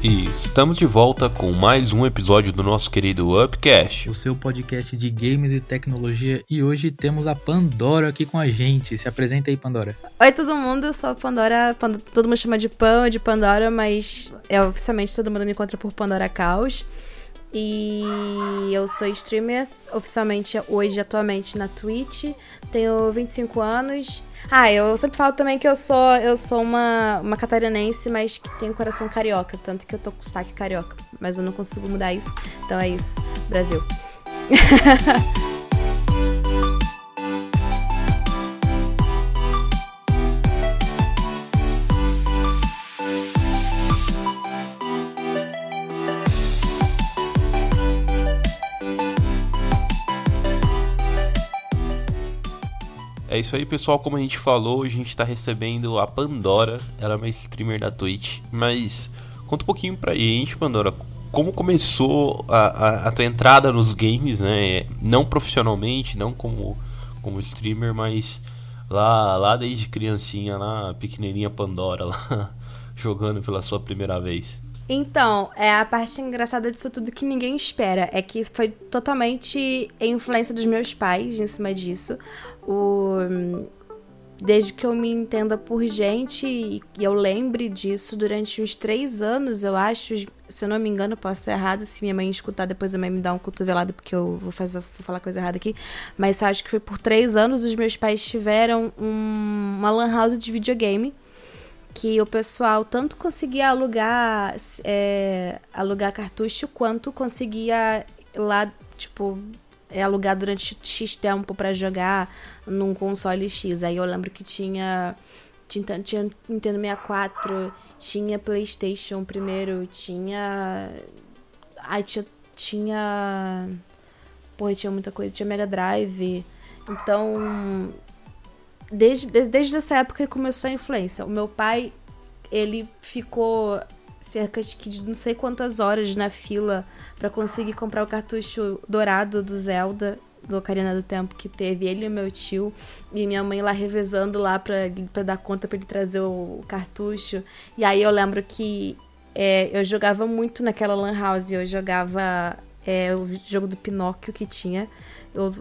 E estamos de volta com mais um episódio do nosso querido Upcast. O seu podcast de games e tecnologia. E hoje temos a Pandora aqui com a gente. Se apresenta aí, Pandora. Oi, todo mundo. Eu sou a Pandora. Pand- Todo mundo chama de Pan, de Pandora, mas é, oficialmente todo mundo me encontra por Pandora Caos. E eu sou streamer oficialmente hoje, atualmente na Twitch. Tenho 25 anos. Ah, eu sempre falo também que eu sou eu sou uma, uma catarinense, mas que tem um coração carioca. Tanto que eu tô com sotaque carioca. Mas eu não consigo mudar isso. Então é isso. Brasil. É isso aí, pessoal. Como a gente falou, a gente tá recebendo a Pandora. Ela é uma streamer da Twitch. Mas conta um pouquinho pra gente, Pandora. Como começou a, a, a tua entrada nos games, né? Não profissionalmente, não como, como streamer, mas lá, lá desde criancinha, lá, pequenininha Pandora, lá, jogando pela sua primeira vez. Então, é a parte engraçada disso tudo que ninguém espera. É que foi totalmente influência dos meus pais em cima disso. O... Desde que eu me entenda por gente e eu lembre disso durante uns três anos, eu acho. Se eu não me engano, posso ser errada. Se minha mãe escutar, depois a mãe me dá um cotovelado, porque eu vou, fazer, vou falar coisa errada aqui. Mas eu acho que foi por três anos os meus pais tiveram um, uma lan house de videogame que o pessoal tanto conseguia alugar é, alugar cartucho quanto conseguia lá tipo é, alugar durante X tempo para jogar num console X. Aí eu lembro que tinha tinha, tinha Nintendo 64, tinha PlayStation primeiro, tinha aí tinha tinha porra, tinha muita coisa, tinha Mega Drive. Então, desde, desde, desde essa época que começou a influência. O meu pai, ele ficou cerca de não sei quantas horas na fila para conseguir comprar o cartucho dourado do Zelda, do Ocarina do Tempo que teve ele e meu tio e minha mãe lá revezando lá pra, pra dar conta para ele trazer o, cartucho. E aí eu lembro que é, eu jogava muito naquela lan house, eu jogava é, o jogo do Pinóquio que tinha. Eu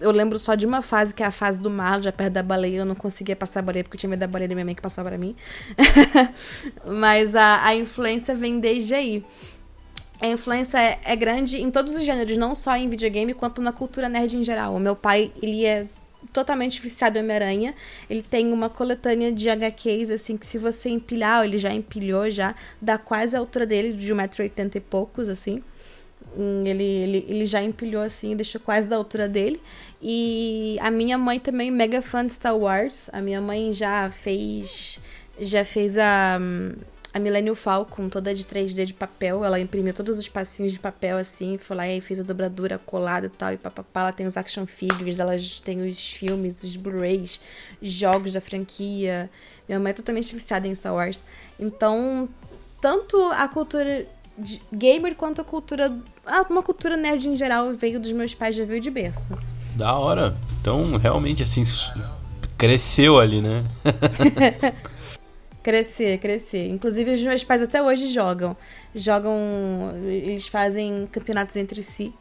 eu lembro só de uma fase, que é a fase do mar, já perto da baleia. Eu não conseguia passar a baleia porque eu tinha medo da baleia da minha mãe que passava pra mim. Mas a, a influência vem desde aí. A influência é, é, grande em todos os gêneros, não só em videogame, quanto na cultura nerd em geral. O meu pai, ele é totalmente viciado em Homem-Aranha. Ele tem uma coletânea de HQs, assim, que se você empilhar, ele já empilhou, já, dá quase a altura dele, de 1,80m e poucos, assim. Ele, ele, ele já empilhou assim, deixou quase da altura dele. E a minha mãe também, mega fã de Star Wars. A minha mãe já fez. Já fez a. A Millennium Falcon, toda de 3D de papel. Ela imprimiu todos os passinhos de papel assim. Foi lá e fez a dobradura colada e tal. E papapá. Ela tem os action figures, ela tem os filmes, os Blu-rays, jogos da franquia. Minha mãe é totalmente viciada em Star Wars. Então, tanto a cultura de gamer quanto a cultura. Uma cultura nerd em geral veio dos meus pais, já veio de berço. Da hora. Então, realmente, assim, cresceu ali, né? crescer, crescer. Inclusive, os meus pais até hoje jogam. Jogam. Eles fazem campeonatos entre si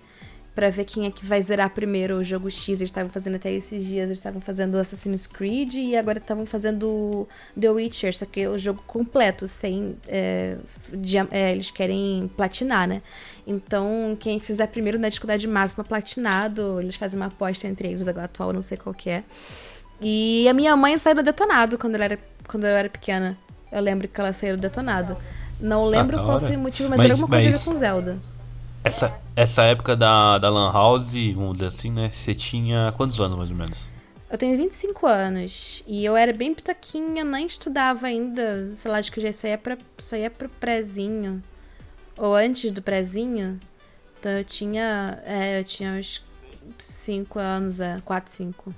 para ver quem é que vai zerar primeiro o jogo X. Eles estavam fazendo até esses dias, eles estavam fazendo Assassin's Creed e agora estavam fazendo The Witcher, só que é o jogo completo, sem. É, de, é, eles querem platinar, né? Então, quem fizer primeiro na dificuldade máxima platinado, eles fazem uma aposta entre eles, agora atual, não sei qual que é. E a minha mãe saiu do detonado quando, ela era, quando eu era pequena. Eu lembro que ela saiu do detonado. Não lembro ah, qual foi o motivo, mas, mas era alguma coisa mas... com Zelda. Essa, essa época da, da Lan House, vamos dizer assim, né? Você tinha quantos anos mais ou menos? Eu tenho 25 anos e eu era bem pitoquinha, nem estudava ainda. Sei lá, acho que já só ia, pra, só ia pro prezinho. Ou antes do prezinho. Então eu tinha. É, eu tinha uns 5 anos, é, 4, 5.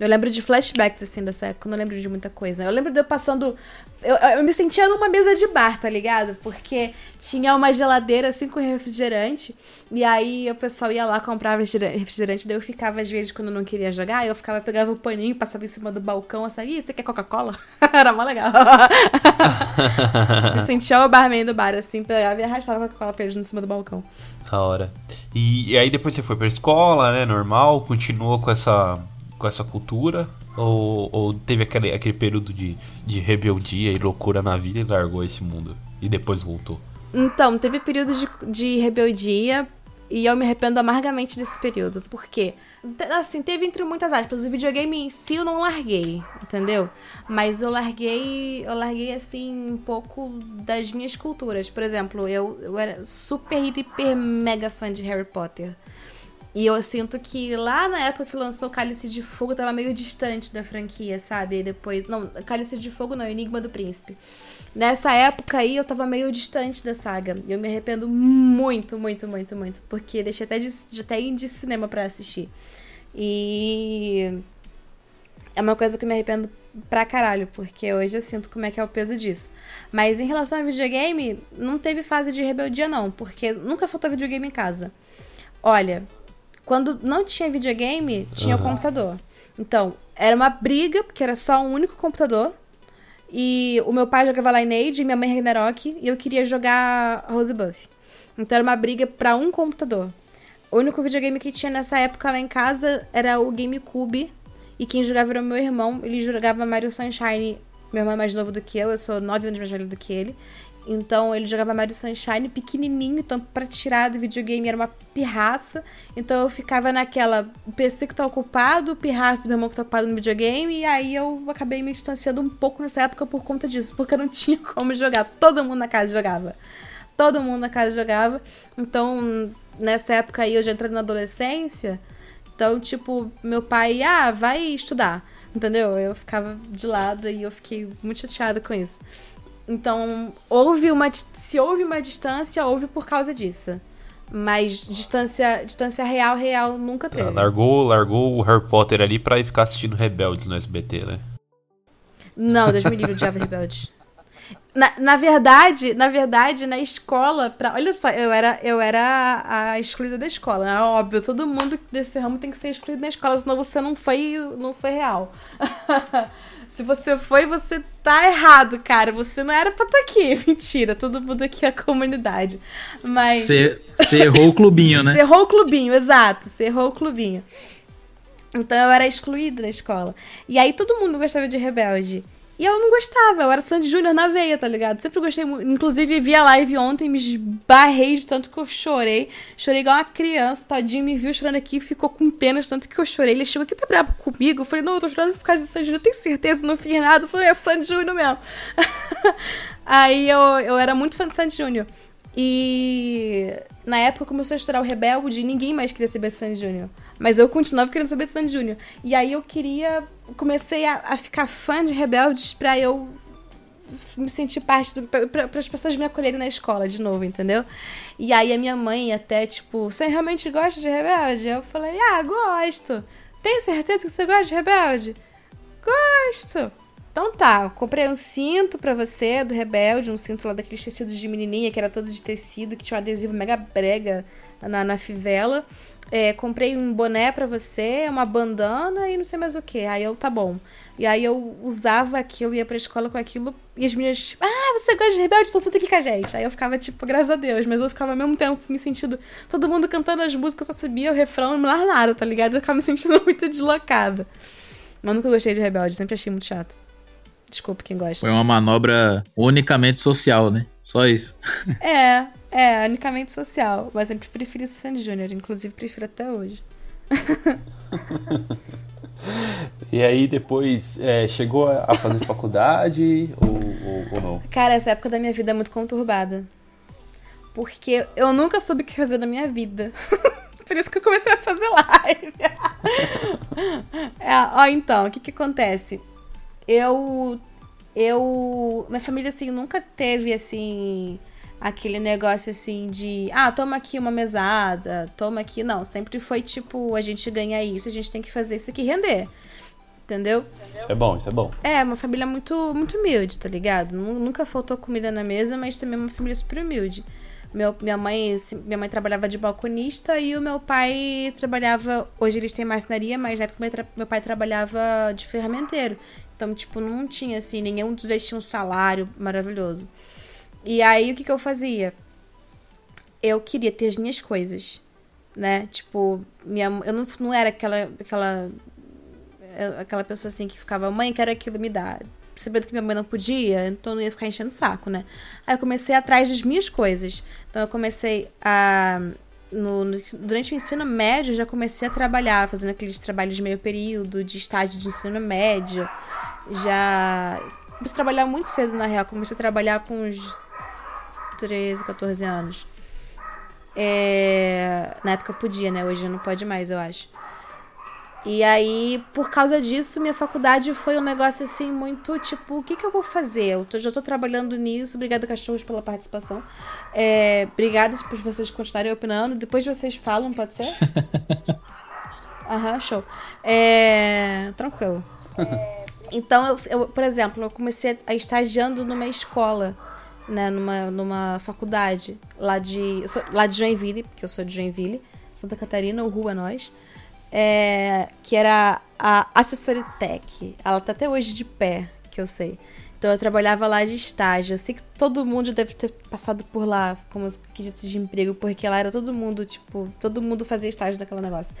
Eu lembro de flashbacks, assim, dessa época. Eu não lembro de muita coisa. Eu lembro de eu passando. Eu, eu me sentia numa mesa de bar, tá ligado? Porque tinha uma geladeira, assim, com refrigerante. E aí o pessoal ia lá comprar refrigerante. Daí eu ficava, às vezes, quando eu não queria jogar, eu ficava, pegava o paninho, passava em cima do balcão, assim, Ih, você quer Coca-Cola? Era mó legal. me sentia o barman do bar, assim, pegava e arrastava a Coca-Cola pra eles em cima do balcão. Da hora. E, e aí depois você foi pra escola, né? Normal, continuou com essa com essa cultura? Ou, ou teve aquele, aquele período de, de rebeldia e loucura na vida e largou esse mundo? E depois voltou? Então, teve períodos de, de rebeldia e eu me arrependo amargamente desse período. Por quê? Assim, teve entre muitas aspas. O videogame em si eu não larguei, entendeu? Mas eu larguei, eu larguei assim um pouco das minhas culturas. Por exemplo, eu, eu era super, hiper, mega fã de Harry Potter. E eu sinto que lá na época que lançou Cálice de Fogo tava meio distante da franquia, sabe? E depois. Não, Cálice de Fogo não, Enigma do Príncipe. Nessa época aí eu tava meio distante da saga. E eu me arrependo muito, muito, muito, muito. Porque deixei até de, de até ir de cinema para assistir. E. É uma coisa que eu me arrependo pra caralho, porque hoje eu sinto como é que é o peso disso. Mas em relação ao videogame, não teve fase de rebeldia, não, porque nunca faltou videogame em casa. Olha, quando não tinha videogame, tinha uhum. o computador. Então, era uma briga, porque era só um único computador. E o meu pai jogava Lineage, minha mãe Ragnarok, e eu queria jogar Rosebuff. Então era uma briga para um computador. O único videogame que tinha nessa época lá em casa era o GameCube. E quem jogava era o meu irmão. Ele jogava Mario Sunshine. Meu irmão é mais novo do que eu, eu sou nove anos mais velho do que ele. Então ele jogava Mario Sunshine pequenininho, então pra tirar do videogame era uma pirraça. Então eu ficava naquela, PC que tá ocupado, o pirraça do meu irmão que tá ocupado no videogame, e aí eu acabei me distanciando um pouco nessa época por conta disso, porque eu não tinha como jogar. Todo mundo na casa jogava. Todo mundo na casa jogava. Então, nessa época aí eu já entrei na adolescência. Então, tipo, meu pai, ah, vai estudar. Entendeu? Eu ficava de lado e eu fiquei muito chateada com isso. Então, houve uma. Se houve uma distância, houve por causa disso. Mas distância, distância real, real nunca teve. largou, largou o Harry Potter ali pra ir ficar assistindo Rebeldes no SBT, né? Não, Deus me livre, odiava Rebeldes. Na, na verdade, na verdade, na escola, pra, olha só, eu era, eu era a excluída da escola. É óbvio, todo mundo desse ramo tem que ser excluído da escola, senão você não foi, não foi real. Se você foi, você tá errado, cara. Você não era pra estar tá aqui. Mentira, todo mundo aqui é a comunidade. Mas. Você errou o clubinho, né? Você errou o clubinho, exato. Você errou o clubinho. Então eu era excluída da escola. E aí todo mundo gostava de rebelde. E eu não gostava, eu era Sandy Júnior na veia, tá ligado? Sempre gostei muito. Inclusive, vi a live ontem, me esbarrei de tanto que eu chorei. Chorei igual uma criança, tadinho, me viu chorando aqui, ficou com pena de tanto que eu chorei. Ele chegou aqui, tá bravo comigo? Eu falei, não, eu tô chorando por causa de Sandy Júnior, tenho certeza, não fiz nada. Eu falei, é Sandy Júnior mesmo. Aí eu, eu era muito fã de Sandy Júnior. E na época começou a estourar o Rebelde e ninguém mais queria saber Sandy Júnior. Mas eu continuava querendo saber de Sandy Júnior. E aí eu queria. Comecei a, a ficar fã de Rebeldes pra eu me sentir parte do. Pra, as pessoas me acolherem na escola de novo, entendeu? E aí a minha mãe até, tipo, você realmente gosta de Rebelde? Eu falei, ah, gosto. Tem certeza que você gosta de Rebelde? Gosto. Então tá, eu comprei um cinto pra você do Rebelde, um cinto lá daqueles tecidos de menininha, que era todo de tecido, que tinha um adesivo mega brega na, na fivela. É, comprei um boné pra você, uma bandana e não sei mais o que. Aí eu, tá bom. E aí eu usava aquilo, ia pra escola com aquilo, e as meninas, tipo, ah, você gosta de rebelde? Então senta aqui com a gente. Aí eu ficava, tipo, graças a Deus, mas eu ficava ao mesmo tempo me sentindo. Todo mundo cantando as músicas, eu só sabia o refrão e mais nada, tá ligado? Eu ficava me sentindo muito deslocada. Mas nunca gostei de rebelde, sempre achei muito chato. Desculpa quem gosta. Foi uma manobra unicamente social, né? Só isso. É, é, unicamente social. Mas sempre preferi Sandy Júnior, inclusive prefiro até hoje. e aí depois é, chegou a fazer faculdade ou, ou, ou, não? Cara, essa época da minha vida é muito conturbada. Porque eu nunca soube o que fazer na minha vida. Por isso que eu comecei a fazer live. é, ó, então, o que que acontece? eu eu minha família assim nunca teve assim aquele negócio assim de ah, toma aqui uma mesada, toma aqui, não, sempre foi tipo, a gente ganha isso, a gente tem que fazer isso aqui render. Entendeu? Isso é bom, isso é bom. É, uma família muito, muito humilde, tá ligado? Nunca faltou comida na mesa, mas também uma família super humilde. Meu, minha, mãe, minha mãe trabalhava de balconista e o meu pai trabalhava. Hoje eles têm marcenaria, mas na época meu pai trabalhava de ferramenteiro. Então, tipo, não tinha assim, nenhum dos dois tinha um salário maravilhoso. E aí o que, que eu fazia? Eu queria ter as minhas coisas, né? Tipo, minha, eu não, não era aquela, aquela aquela pessoa assim que ficava, mãe, quero aquilo, me dá. Sabendo que minha mãe não podia, então eu não ia ficar enchendo o saco, né? Aí eu comecei atrás das minhas coisas. Então eu comecei a. No, no, durante o ensino médio, já comecei a trabalhar, fazendo aqueles trabalhos de meio período, de estágio de ensino médio. Já. Comecei a trabalhar muito cedo, na real. Comecei a trabalhar com uns 13, 14 anos. É... Na época podia, né? Hoje não pode mais, eu acho. E aí, por causa disso, minha faculdade foi um negócio assim muito tipo, o que, que eu vou fazer? Eu tô, já tô trabalhando nisso. Obrigada, cachorros, pela participação. É, obrigada por vocês continuarem opinando. Depois vocês falam, pode ser? Aham, show. É, tranquilo. É, então, eu, eu, por exemplo, eu comecei a estagiando numa escola, né, numa, numa faculdade lá de, sou, lá de Joinville, porque eu sou de Joinville, Santa Catarina, o Rua Nós é, que era a Accessory Tech. Ela tá até hoje de pé, que eu sei. Então eu trabalhava lá de estágio. Eu sei que todo mundo deve ter passado por lá como quesito de emprego, porque lá era todo mundo, tipo, todo mundo fazia estágio daquele negócio.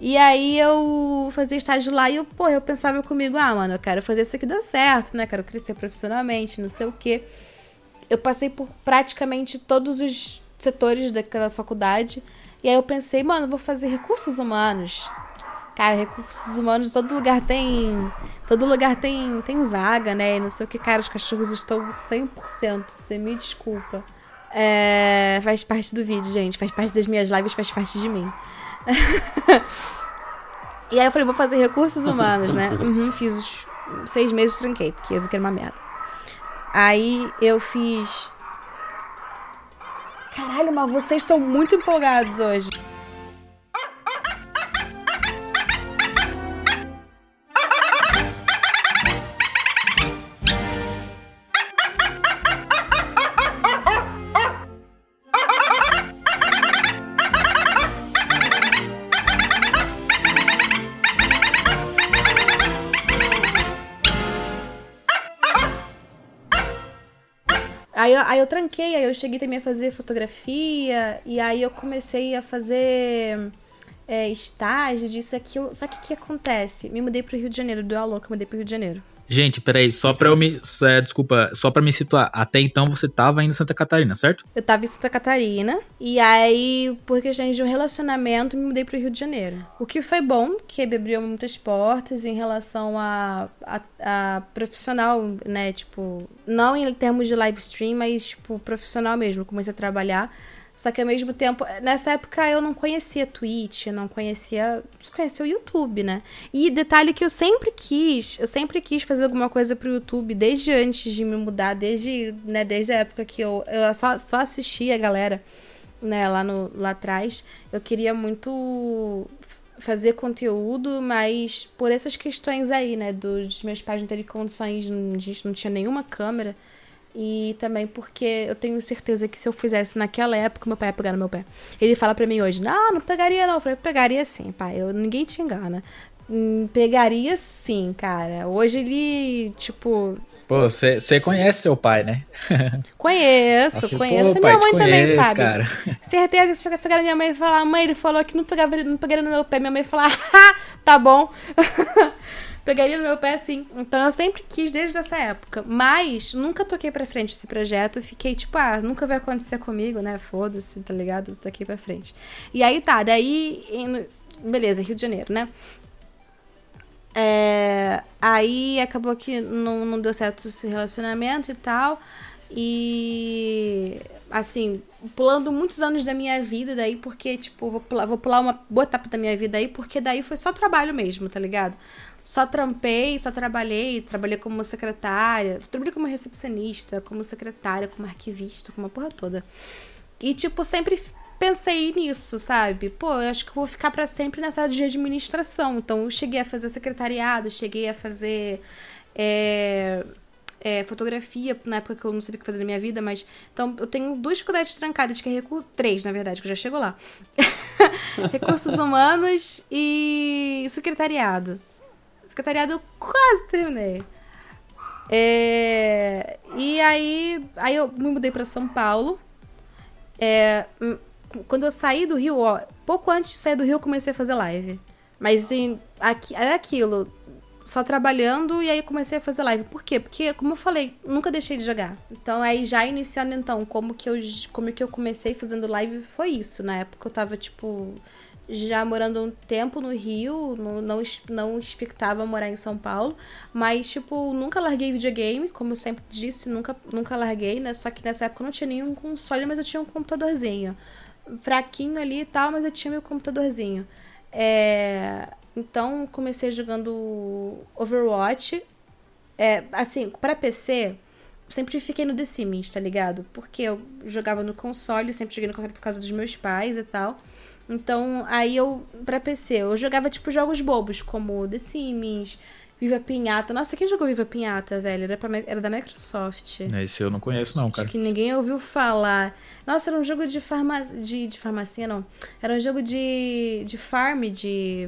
E aí eu fazia estágio lá e eu, pô, eu pensava comigo, ah, mano, eu quero fazer isso aqui dar certo, né? Quero crescer profissionalmente, não sei o quê. Eu passei por praticamente todos os setores daquela faculdade. E aí eu pensei, mano, vou fazer recursos humanos. Cara, recursos humanos, todo lugar tem. Todo lugar tem, tem vaga, né? E não sei o que, cara, os cachorros estão 100%. Você me desculpa. É, faz parte do vídeo, gente. Faz parte das minhas lives, faz parte de mim. e aí eu falei, vou fazer recursos humanos, né? Uhum, fiz os seis meses tranquei, porque eu vi que era uma merda. Aí eu fiz Caralho, mas vocês estão muito empolgados hoje. Aí eu, aí eu tranquei, aí eu cheguei também a fazer fotografia, e aí eu comecei a fazer é, estágio disso, aquilo. Só que o que acontece? Me mudei pro Rio de Janeiro, deu a louca, mudei pro Rio de Janeiro. Gente, peraí, só pra eu me. É, desculpa, só pra me situar. Até então você tava em Santa Catarina, certo? Eu tava em Santa Catarina. E aí, por questão de um relacionamento, me mudei pro Rio de Janeiro. O que foi bom, que abriu muitas portas em relação a, a, a profissional, né? Tipo, não em termos de live stream, mas, tipo, profissional mesmo. comecei a trabalhar só que ao mesmo tempo, nessa época eu não conhecia Twitch, não conhecia. Só conhecia o YouTube, né? E detalhe que eu sempre quis, eu sempre quis fazer alguma coisa pro YouTube, desde antes de me mudar, desde, né, desde a época que eu, eu só, só assistia a galera, né, lá, no, lá atrás. Eu queria muito fazer conteúdo, mas por essas questões aí, né, dos meus pais não terem condições, a gente não tinha nenhuma câmera. E também porque eu tenho certeza que se eu fizesse naquela época, meu pai ia pegar no meu pé. Ele fala pra mim hoje, não, não pegaria não. Eu falei, pegaria sim, pai. Eu, ninguém te engana. Hum, pegaria sim, cara. Hoje ele, tipo... Pô, você conhece seu pai, né? Conheço, assim, conheço. Pô, minha mãe também sabe. Cara. Certeza que se chegar minha mãe e falar, mãe, ele falou que não, pegava, não pegaria no meu pé. Minha mãe falar, ah, tá bom. pegaria no meu pé assim. Então eu sempre quis desde essa época. Mas nunca toquei pra frente esse projeto. Fiquei tipo, ah, nunca vai acontecer comigo, né? Foda-se, tá ligado? Toquei pra frente. E aí tá, daí. Beleza, Rio de Janeiro, né? É, aí acabou que não, não deu certo esse relacionamento e tal. E assim, pulando muitos anos da minha vida daí, porque, tipo, vou pular, vou pular uma boa etapa da minha vida aí, porque daí foi só trabalho mesmo, tá ligado? Só trampei, só trabalhei, trabalhei como secretária, trabalhei como recepcionista, como secretária, como arquivista, como a porra toda. E, tipo, sempre pensei nisso, sabe? Pô, eu acho que vou ficar para sempre nessa área de administração. Então, eu cheguei a fazer secretariado, cheguei a fazer. É, é, fotografia, na época que eu não sabia o que fazer na minha vida, mas. Então, eu tenho duas faculdades trancadas, que é recu... três, na verdade, que eu já chego lá. Recursos humanos e secretariado. Secretariado eu quase terminei. É, e aí, aí eu me mudei para São Paulo. É, quando eu saí do Rio, ó, pouco antes de sair do Rio, eu comecei a fazer live. Mas assim, aqui, é aquilo só trabalhando e aí comecei a fazer live. Por quê? Porque, como eu falei, nunca deixei de jogar. Então, aí já iniciando então, como que eu, como que eu comecei fazendo live foi isso. Na época eu tava, tipo, já morando um tempo no Rio, não, não, não expectava morar em São Paulo, mas, tipo, nunca larguei videogame, como eu sempre disse, nunca, nunca larguei, né? Só que nessa época eu não tinha nenhum console, mas eu tinha um computadorzinho. Fraquinho ali e tal, mas eu tinha meu computadorzinho. É... Então, comecei jogando Overwatch. É, assim, para PC, sempre fiquei no The Sims, tá ligado? Porque eu jogava no console, sempre joguei no console por causa dos meus pais e tal. Então, aí eu, pra PC, eu jogava, tipo, jogos bobos, como The Sims, Viva Pinhata. Nossa, quem jogou Viva Pinhata, velho? Era, pra, era da Microsoft. Esse eu não conheço, não, cara. Acho que ninguém ouviu falar. Nossa, era um jogo de, farma, de, de farmácia, não. Era um jogo de, de farm, de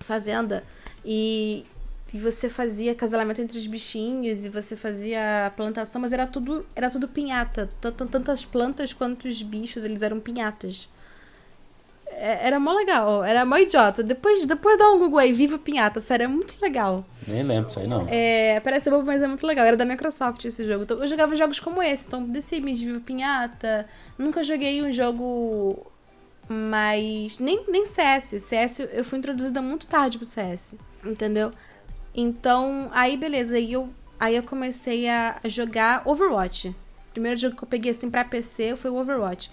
fazenda e, e você fazia casalamento entre os bichinhos e você fazia plantação, mas era tudo era tudo pinhata. Tantas plantas quanto os bichos, eles eram pinhatas. É, era mó legal, era mó idiota. Depois, depois dá um Google aí, Viva Pinhata, sério, é muito legal. Nem lembro isso aí, não. É, parece bobo, mas é muito legal. Era da Microsoft esse jogo. Então, eu jogava jogos como esse, então The Sims, Viva Pinhata. Nunca joguei um jogo mas nem, nem CS. CS eu fui introduzida muito tarde pro CS. Entendeu? Então, aí beleza. Aí eu, aí eu comecei a jogar Overwatch. O primeiro jogo que eu peguei assim pra PC foi o Overwatch.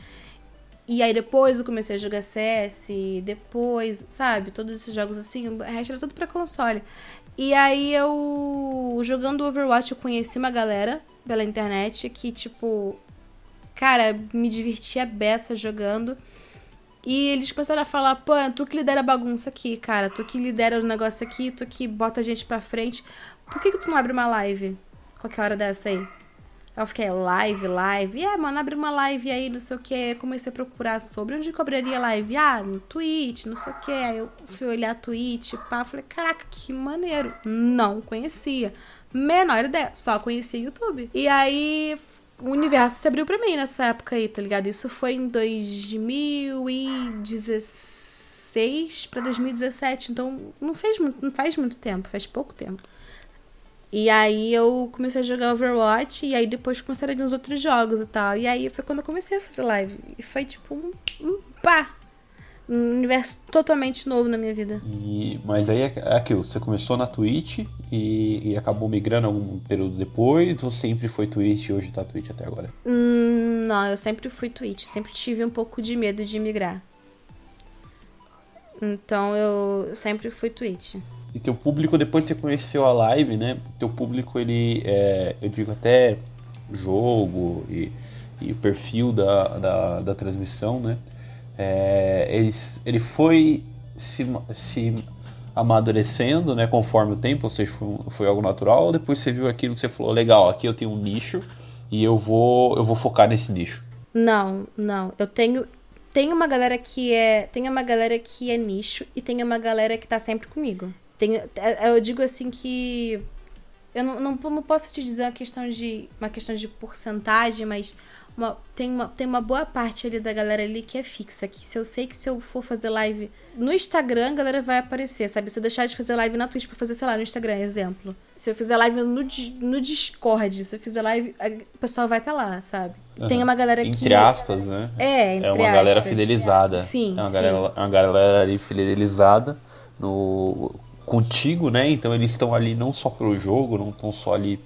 E aí depois eu comecei a jogar CS, depois, sabe? Todos esses jogos assim, o resto era tudo pra console. E aí eu, jogando Overwatch, eu conheci uma galera pela internet que, tipo, cara, me divertia beça jogando. E eles começaram a falar, pô, tu que lidera a bagunça aqui, cara. Tu que lidera o negócio aqui, tu que bota a gente pra frente. Por que, que tu não abre uma live qualquer hora dessa aí? Eu fiquei, live, live. É, mano, abre uma live aí, não sei o que. Comecei a procurar sobre onde cobraria live. Ah, no Twitch, não sei o que. Aí eu fui olhar a Twitch, pá. Falei, caraca, que maneiro. Não conhecia. Menor ideia, só conhecia YouTube. E aí o universo se abriu para mim nessa época aí, tá ligado? Isso foi em 2016 para 2017, então não fez não faz muito tempo, faz pouco tempo. E aí eu comecei a jogar Overwatch e aí depois começaram a vir os outros jogos e tal. E aí foi quando eu comecei a fazer live. E foi tipo um, um pá! um universo totalmente novo na minha vida. E, mas aí é, é aquilo, você começou na Twitch e, e, acabou migrando algum período depois, ou sempre foi Twitch e hoje tá Twitch até agora? Hum, não, eu sempre fui Twitch, sempre tive um pouco de medo de migrar. Então eu sempre fui Twitch. E teu público, depois que você conheceu a live, né? Teu público, ele, é, eu digo até jogo e, e o perfil da, da, da transmissão, né? É, ele, ele foi se, se amadurecendo, né, conforme o tempo, ou seja, foi, foi algo natural, ou depois você viu aquilo você falou, legal, aqui eu tenho um nicho e eu vou, eu vou focar nesse nicho? Não, não. Eu tenho tem uma galera que é, tem uma galera que é nicho e tem uma galera que tá sempre comigo. Tem, é, eu digo assim que eu não, não, não posso te dizer uma questão de uma questão de porcentagem, mas uma, tem, uma, tem uma boa parte ali da galera ali que é fixa. Que se eu sei que se eu for fazer live no Instagram, a galera vai aparecer, sabe? Se eu deixar de fazer live na Twitch pra fazer, sei lá, no Instagram, exemplo. Se eu fizer live no, no Discord, se eu fizer live, o pessoal vai estar tá lá, sabe? Uhum. Tem uma galera entre que. Entre aspas, né? É, entre É uma aspas. galera fidelizada. Sim. É uma sim. galera, uma galera ali fidelizada no, contigo, né? Então eles estão ali não só pelo jogo, não estão só ali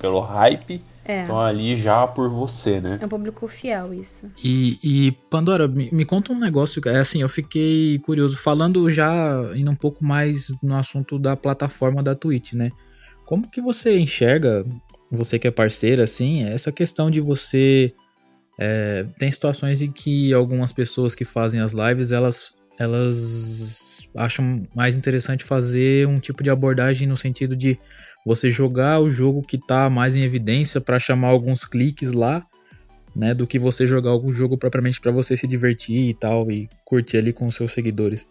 pelo hype É. Estão ali já por você, né? É um público fiel, isso. E, e Pandora, me, me, conta um negócio. É assim, eu fiquei curioso. Falando já indo um pouco mais no assunto da plataforma da Twitch, né? Como que você enxerga, você que é parceira, assim, essa questão de você É, tem situações em que algumas pessoas que fazem as lives, elas, elas acham mais interessante fazer um tipo de abordagem no sentido de você jogar o jogo que está mais em evidência para chamar alguns cliques lá, né, do que você jogar algum jogo propriamente para você se divertir e tal e curtir ali com os seus seguidores.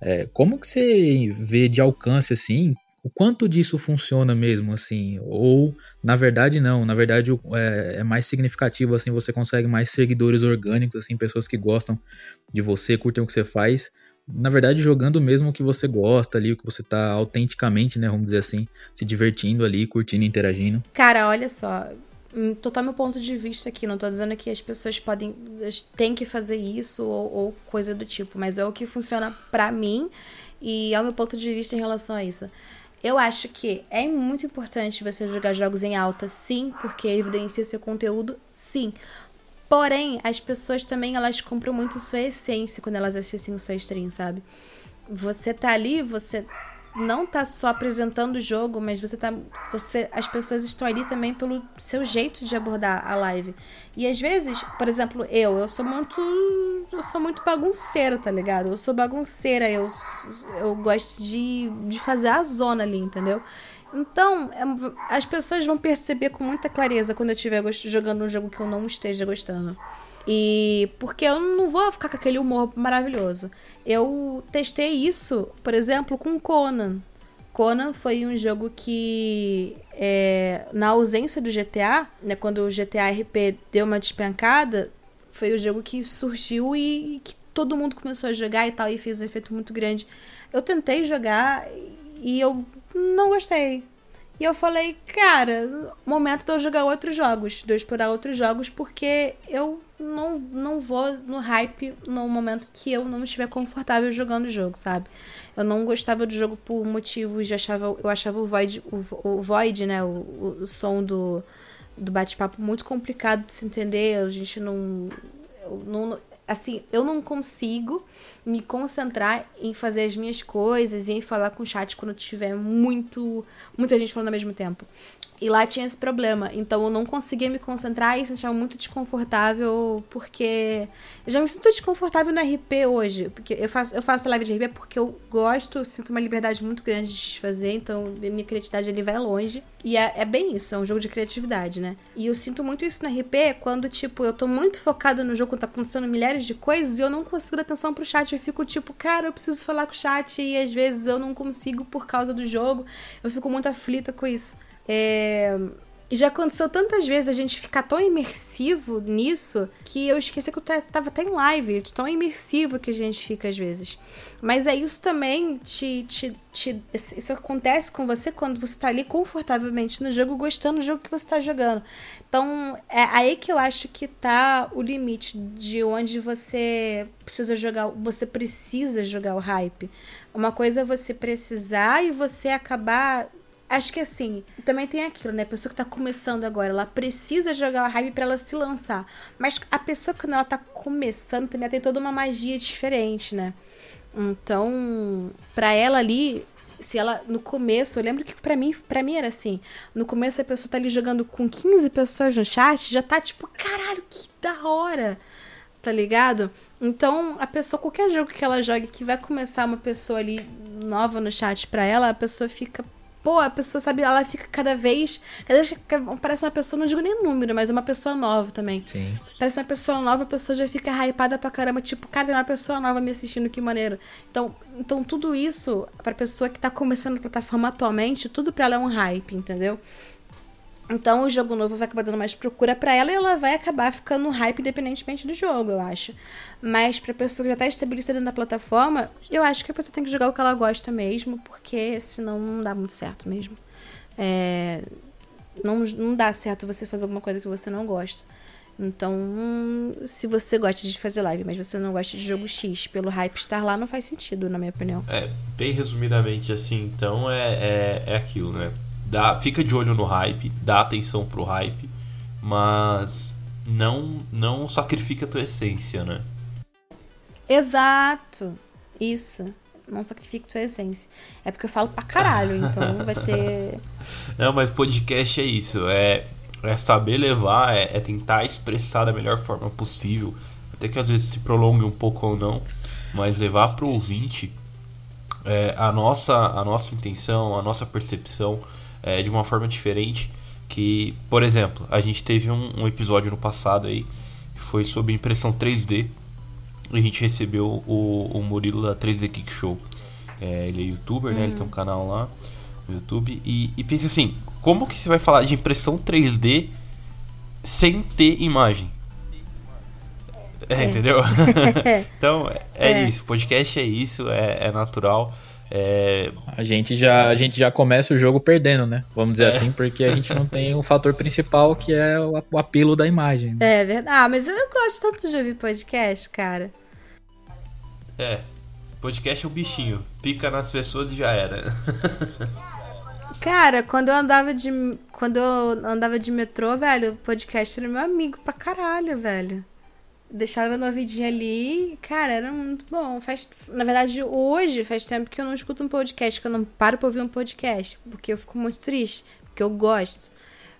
É, como que você vê de alcance assim? O quanto disso funciona mesmo assim? Ou na verdade não? Na verdade é, é, mais significativo assim. Você consegue mais seguidores orgânicos assim, pessoas que gostam de você, curtem o que você faz. Na verdade jogando mesmo o que você gosta ali, o que você tá autenticamente, né? Vamos dizer assim, se divertindo ali, curtindo, interagindo. Cara, olha só, total meu ponto de vista aqui. Não tô dizendo que as pessoas podem. têm que fazer isso ou, ou coisa do tipo, mas é o que funciona para mim e é o meu ponto de vista em relação a isso. Eu acho que é muito importante você jogar jogos em alta, sim, porque evidencia seu conteúdo, sim. Porém, as pessoas também elas compram muito sua essência quando elas assistem seu stream, sabe? Você tá ali, você não tá só apresentando o jogo, mas você tá. Você, as pessoas estão ali também pelo seu jeito de abordar a live. E às vezes, por exemplo, eu, eu sou muito. Eu sou muito bagunceira, tá ligado? Eu sou bagunceira, eu, eu gosto de, de fazer a zona ali, entendeu? Então, é, as pessoas vão perceber com muita clareza quando eu estiver jogando um jogo que eu não esteja gostando. E porque eu não vou ficar com aquele humor maravilhoso. Eu testei isso, por exemplo, com Conan. Conan foi um jogo que, é, na ausência do GTA, né, quando o GTA RP deu uma despencada, foi o jogo que surgiu e, e que todo mundo começou a jogar e tal, e fez um efeito muito grande. Eu tentei jogar e eu não gostei. E eu falei, cara, momento de eu jogar outros jogos, de eu explorar outros jogos, porque eu não, não vou no hype no momento que eu não estiver confortável jogando o jogo, sabe? Eu não gostava do jogo por motivos de achava, eu achava o Void, o, o Void, né, o, o som do, do bate-papo muito complicado de se entender, a gente não, não assim, eu não consigo me concentrar em fazer as minhas coisas e em falar com o chat quando tiver muito muita gente falando ao mesmo tempo. E lá tinha esse problema. Então eu não conseguia me concentrar e isso me deixava muito desconfortável, porque eu já me sinto desconfortável no RP hoje. Porque eu faço, eu faço live de RP porque eu gosto, sinto uma liberdade muito grande de fazer, então minha criatividade ali vai longe. E é, é bem isso, é um jogo de criatividade, né? E eu sinto muito isso no RP quando, tipo, eu tô muito focada no jogo, tá acontecendo milhares de coisas e eu não consigo dar atenção pro chat. Eu fico tipo, cara, eu preciso falar com o chat e às vezes eu não consigo por causa do jogo. Eu fico muito aflita com isso. É... E já aconteceu tantas vezes a gente ficar tão imersivo nisso que eu esqueci que eu tava até em live, tão imersivo que a gente fica às vezes. Mas é isso também te, te, te isso acontece com você quando você tá ali confortavelmente no jogo, gostando do jogo que você tá jogando. Então, é aí que eu acho que tá o limite de onde você precisa jogar, você precisa jogar o hype. Uma coisa é você precisar e você acabar Acho que assim, também tem aquilo, né? A pessoa que tá começando agora, ela precisa jogar o hype para ela se lançar. Mas a pessoa, quando ela tá começando, também tem toda uma magia diferente, né? Então, pra ela ali, se ela no começo, eu lembro que para mim, para mim era assim, no começo a pessoa tá ali jogando com 15 pessoas no chat, já tá tipo, caralho, que da hora. Tá ligado? Então, a pessoa qualquer jogo que ela jogue que vai começar uma pessoa ali nova no chat para ela, a pessoa fica pô, a pessoa, sabe, ela fica cada vez. Cada vez parece uma pessoa, não digo nem número, mas uma pessoa nova também. Sim. Parece uma pessoa nova, a pessoa já fica hypada pra caramba. Tipo, cara, é uma pessoa nova me assistindo, que maneiro. Então, então tudo isso, pra pessoa que tá começando a plataforma atualmente, tudo pra ela é um hype, entendeu? Então o jogo novo vai acabar dando mais procura para ela e ela vai acabar ficando hype independentemente do jogo, eu acho. Mas pra pessoa que já tá estabelecida na plataforma, eu acho que a pessoa tem que jogar o que ela gosta mesmo, porque senão não dá muito certo mesmo. É... Não, não dá certo você fazer alguma coisa que você não gosta. Então, se você gosta de fazer live, mas você não gosta de jogo X, pelo hype estar lá, não faz sentido, na minha opinião. É, bem resumidamente assim, então é, é, é aquilo, né? Dá, fica de olho no hype, dá atenção pro hype, mas não não sacrifica a tua essência, né? Exato. Isso. Não sacrifica a tua essência. É porque eu falo pra caralho, então vai ter. Não, mas podcast é isso. É é saber levar, é, é, tentar expressar da melhor forma possível, até que às vezes se prolongue um pouco ou não, mas levar para o ouvinte é, a, nossa, a nossa intenção, a nossa percepção é, de uma forma diferente. Que, por exemplo, a gente teve um, um episódio no passado aí que foi sobre impressão 3D. E a gente recebeu o, o Murilo da 3D Kick Show. É, ele é youtuber, né? Ele tem um canal lá no YouTube. E, e pensa assim, como que você vai falar de impressão 3D sem ter imagem? É, é. entendeu? então, é, é, isso. Podcast é isso, é, é natural. É... A, gente já, a gente já começa o jogo perdendo, né? Vamos dizer é. assim, porque a gente não tem o um fator principal que é o, o apelo da imagem. Né? É verdade. Ah, mas eu gosto tanto de ouvir podcast, cara. É. Podcast é um bichinho. Pica nas pessoas e já era. Cara, quando eu andava de. Quando eu andava de metrô, velho, o podcast era meu amigo pra caralho, velho. Deixava no ouvidinho ali, cara, era muito bom. Faz, na verdade, hoje faz tempo que eu não escuto um podcast, que eu não paro pra ouvir um podcast, porque eu fico muito triste, porque eu gosto.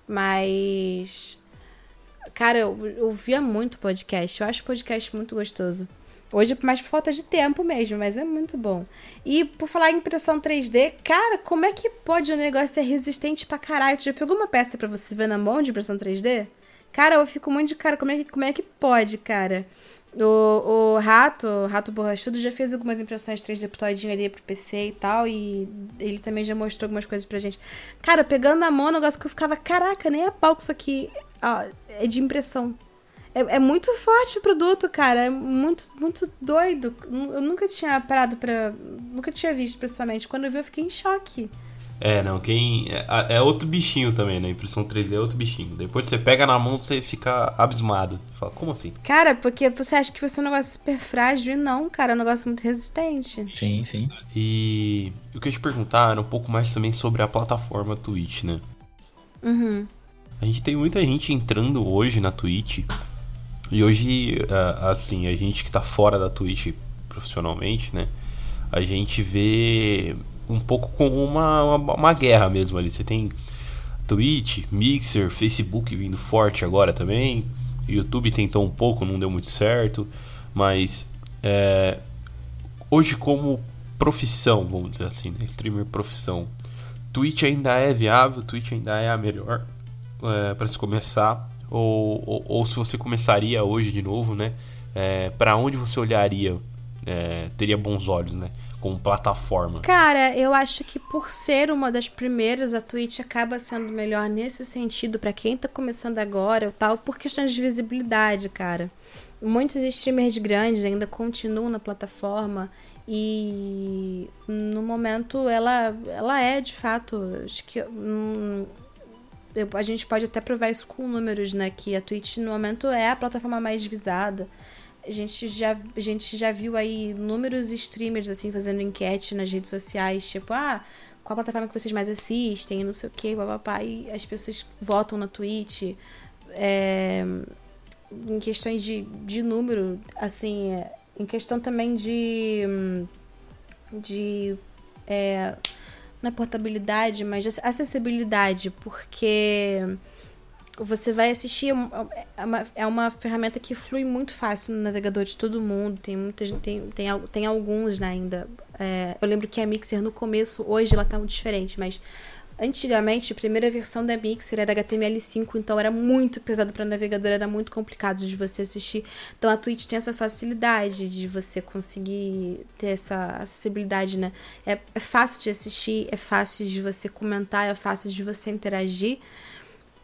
Mas. Cara, eu, ouvia muito podcast. Eu acho podcast muito gostoso. Hoje mais por falta de tempo mesmo, mas é muito bom. E por falar em impressão 3D, cara, como é que pode o negócio ser resistente pra caralho? Tu já pegou uma peça para você ver na mão de impressão 3D? Cara, eu fico muito de cara, como é que, como é que pode, cara? O, o Rato, o Rato Borrachudo, já fez algumas impressões 3D pro ali pro PC e tal, e ele também já mostrou algumas coisas pra gente. Cara, pegando na mão, o negócio que eu ficava, caraca, nem é pau que isso aqui ó, é de impressão. É, é, muito forte o produto, cara. É muito, muito doido. Eu nunca tinha parado pra. Nunca tinha visto pessoalmente. Quando eu vi, eu fiquei em choque. É, não, quem. É, é outro bichinho também, né? Impressão 3D é outro bichinho. Depois você pega na mão, você fica abismado. Fala, como assim? Cara, porque você acha que você é um negócio super frágil e não, cara, é um negócio muito resistente. Sim, sim. E o que eu ia te perguntar era um pouco mais também sobre a plataforma Twitch, né? Uhum. A gente tem muita gente entrando hoje na Twitch e hoje, assim, a gente que tá fora da Twitch profissionalmente, né? A gente vê um pouco como uma, uma, uma, guerra mesmo ali. Você tem Twitch, Mixer, Facebook vindo forte agora também. YouTube tentou um pouco, não deu muito certo. Mas é, hoje, como profissão, vamos dizer assim, né? streamer profissão, Twitch ainda é viável, Twitch ainda é a melhor é, para se começar ou, ou, ou, se você começaria hoje de novo, né? É, para onde você olharia? É, teria bons olhos, né? Como plataforma. Cara, eu acho que por ser uma das primeiras, a Twitch acaba sendo melhor nesse sentido para quem tá começando agora ou tal, por questões de visibilidade, cara. Muitos streamers grandes ainda continuam na plataforma e no momento ela, ela é de fato, acho que hum, a gente pode até provar isso com números, né? Que a Twitch no momento é a plataforma mais visada. A gente já, a gente já viu aí números streamers assim fazendo enquete nas redes sociais, tipo, ah, qual plataforma que vocês mais assistem, não sei o que, papapá, e as pessoas votam na Twitch. É, em questões de, de número, assim, é, em questão também de. de é, na portabilidade, mas acessibilidade, porque você vai assistir é uma, é uma ferramenta que flui muito fácil no navegador de todo mundo tem tem, tem, tem alguns né, ainda é, eu lembro que a Mixer no começo hoje ela tá muito diferente mas Antigamente, a primeira versão da Mixer era HTML5, então era muito pesado para navegador, era muito complicado de você assistir. Então a Twitch tem essa facilidade de você conseguir ter essa acessibilidade, né? É, é fácil de assistir, é fácil de você comentar, é fácil de você interagir.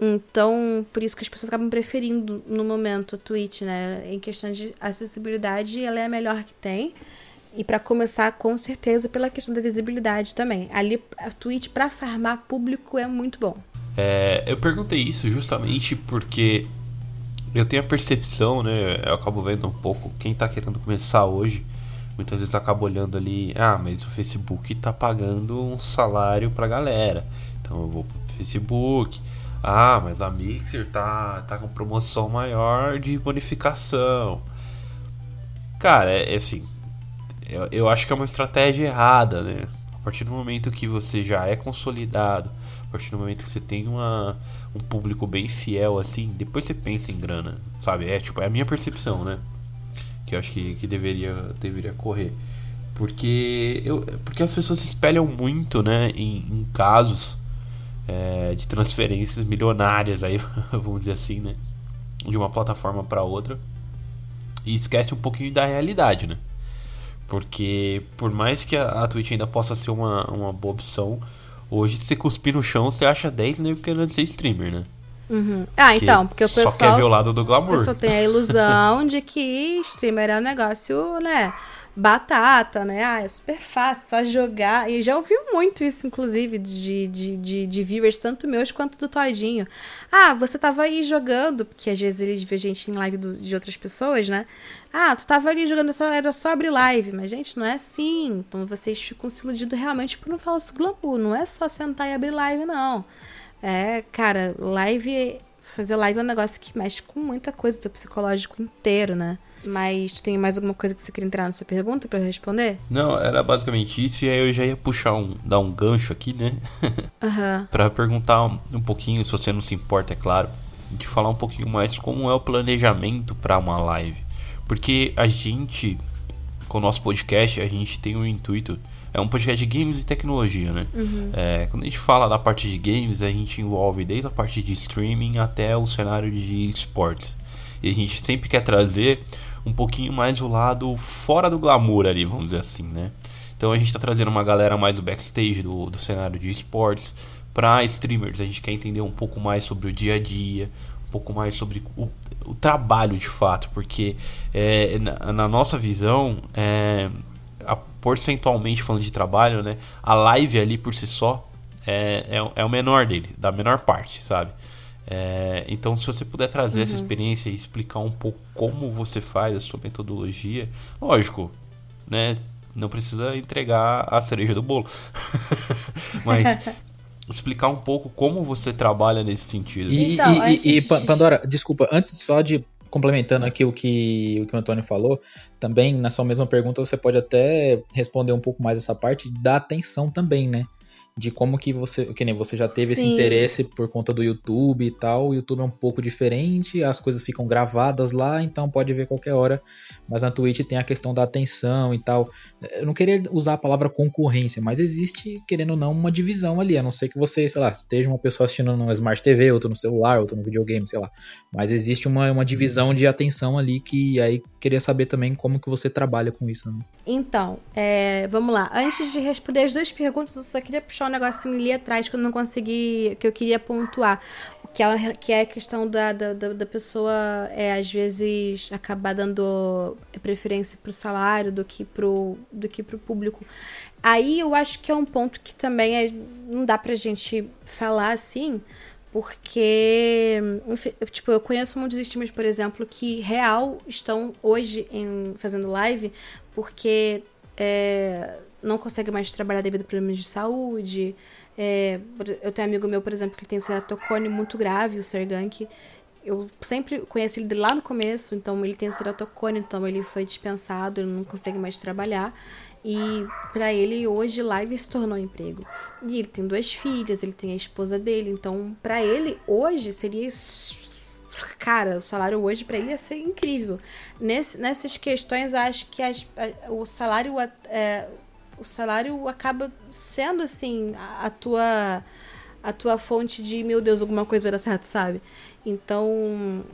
Então, por isso que as pessoas acabam preferindo no momento a Twitch, né? Em questão de acessibilidade, ela é a melhor que tem. E para começar, com certeza, pela questão da visibilidade também. Ali, a Twitch para farmar público é muito bom. É, eu perguntei isso justamente porque eu tenho a percepção, né? Eu acabo vendo um pouco quem tá querendo começar hoje. Muitas vezes acaba olhando ali, ah, mas o Facebook tá pagando um salário pra galera. Então eu vou pro Facebook. Ah, mas a Mixer tá, tá com promoção maior de bonificação. Cara, é, é assim, eu, eu acho que é uma estratégia errada, né? A partir do momento que você já é consolidado, a partir do momento que você tem uma, um público bem fiel, assim, depois você pensa em grana, sabe? É tipo, é a minha percepção, né? Que eu acho que, que deveria, deveria correr. Porque, eu, porque as pessoas se espelham muito, né, em, em casos é, de transferências milionárias, aí, vamos dizer assim, né? De uma plataforma para outra. E esquece um pouquinho da realidade, né? Porque por mais que a, a Twitch ainda possa ser uma, uma boa opção, hoje se você cuspir no chão, você acha 10 nego querendo ser streamer, né? Uhum. Ah, então, porque o pessoal. Só quer ver o lado do glamour. O pessoal tem a ilusão de que streamer é um negócio, né? Batata, né? Ah, é super fácil, só jogar. E já ouvi muito isso, inclusive, de, de, de, de viewers, tanto meus quanto do Todinho. Ah, você tava aí jogando, porque às vezes eles vê gente em live do, de outras pessoas, né? Ah, tu tava ali jogando, só, era só abrir live. Mas, gente, não é assim. Então vocês ficam se iludindo realmente por um falso glamour. Não é só sentar e abrir live, não. É, cara, live. Fazer live é um negócio que mexe com muita coisa do psicológico inteiro, né? Mas tu tem mais alguma coisa que você queria entrar nessa pergunta para eu responder? Não, era basicamente isso. E aí eu já ia puxar um. dar um gancho aqui, né? Uhum. para perguntar um pouquinho, se você não se importa, é claro, de falar um pouquinho mais como é o planejamento para uma live. Porque a gente, com o nosso podcast, a gente tem um intuito. É um podcast de games e tecnologia, né? Uhum. É, quando a gente fala da parte de games, a gente envolve desde a parte de streaming até o cenário de esportes. E a gente sempre quer trazer um pouquinho mais o lado fora do glamour ali, vamos dizer assim, né? Então a gente está trazendo uma galera mais do backstage do, do cenário de esportes para streamers. A gente quer entender um pouco mais sobre o dia a dia, um pouco mais sobre o, o trabalho de fato, porque é, na, na, nossa visão, é, a, porcentualmente falando de trabalho, né, a live ali por si só é, é, é o menor dele, da menor parte, sabe? É, então, se você puder trazer uhum. essa experiência e explicar um pouco como você faz a sua metodologia, lógico, né? Não precisa entregar a cereja do bolo, mas explicar um pouco como você trabalha nesse sentido. E, então, e, antes... e, Pandora, desculpa, antes só de complementando aqui o que, o que o Antônio falou, também na sua mesma pergunta você pode até responder um pouco mais essa parte da atenção também, né? De como que você, que nem você já teve Sim. esse interesse por conta do YouTube e tal. O YouTube é um pouco diferente, as coisas ficam gravadas lá, então pode ver qualquer hora. Mas na Twitch tem a questão da atenção e tal. Eu não queria usar a palavra concorrência, mas existe, querendo ou não, uma divisão ali. A não ser que você, sei lá, esteja uma pessoa assistindo no Smart TV, outro no celular, outro no videogame, sei lá. Mas existe uma, uma divisão de atenção ali que aí queria saber também como que você trabalha com isso. Né? Então, é, vamos lá. Antes de responder as duas perguntas, eu só queria puxar um negocinho ali atrás que eu não consegui, que eu queria pontuar. Que é, que é a questão da, da, da pessoa, é, às vezes, acabar dando preferência pro salário do que pro, do que pro público. Aí eu acho que é um ponto que também é, não dá pra gente falar assim, porque, tipo, eu conheço muitos streamers, por exemplo, que real estão hoje em, fazendo live porque é, não consegue mais trabalhar devido a problemas de saúde. É, eu tenho um amigo meu, por exemplo, que tem ceratocone muito grave, o Sergank. Eu sempre conheci ele lá no começo, então ele tem ceratocone, então ele foi dispensado, ele não consegue mais trabalhar. E para ele hoje live se tornou um emprego. E ele tem duas filhas, ele tem a esposa dele, então para ele hoje seria cara, o salário hoje para ele ia ser incrível. Nesse, nessas questões, acho que as, a, o salário é, o salário acaba sendo assim a, a, tua a tua fonte de meu Deus alguma coisa vai dar certo sabe então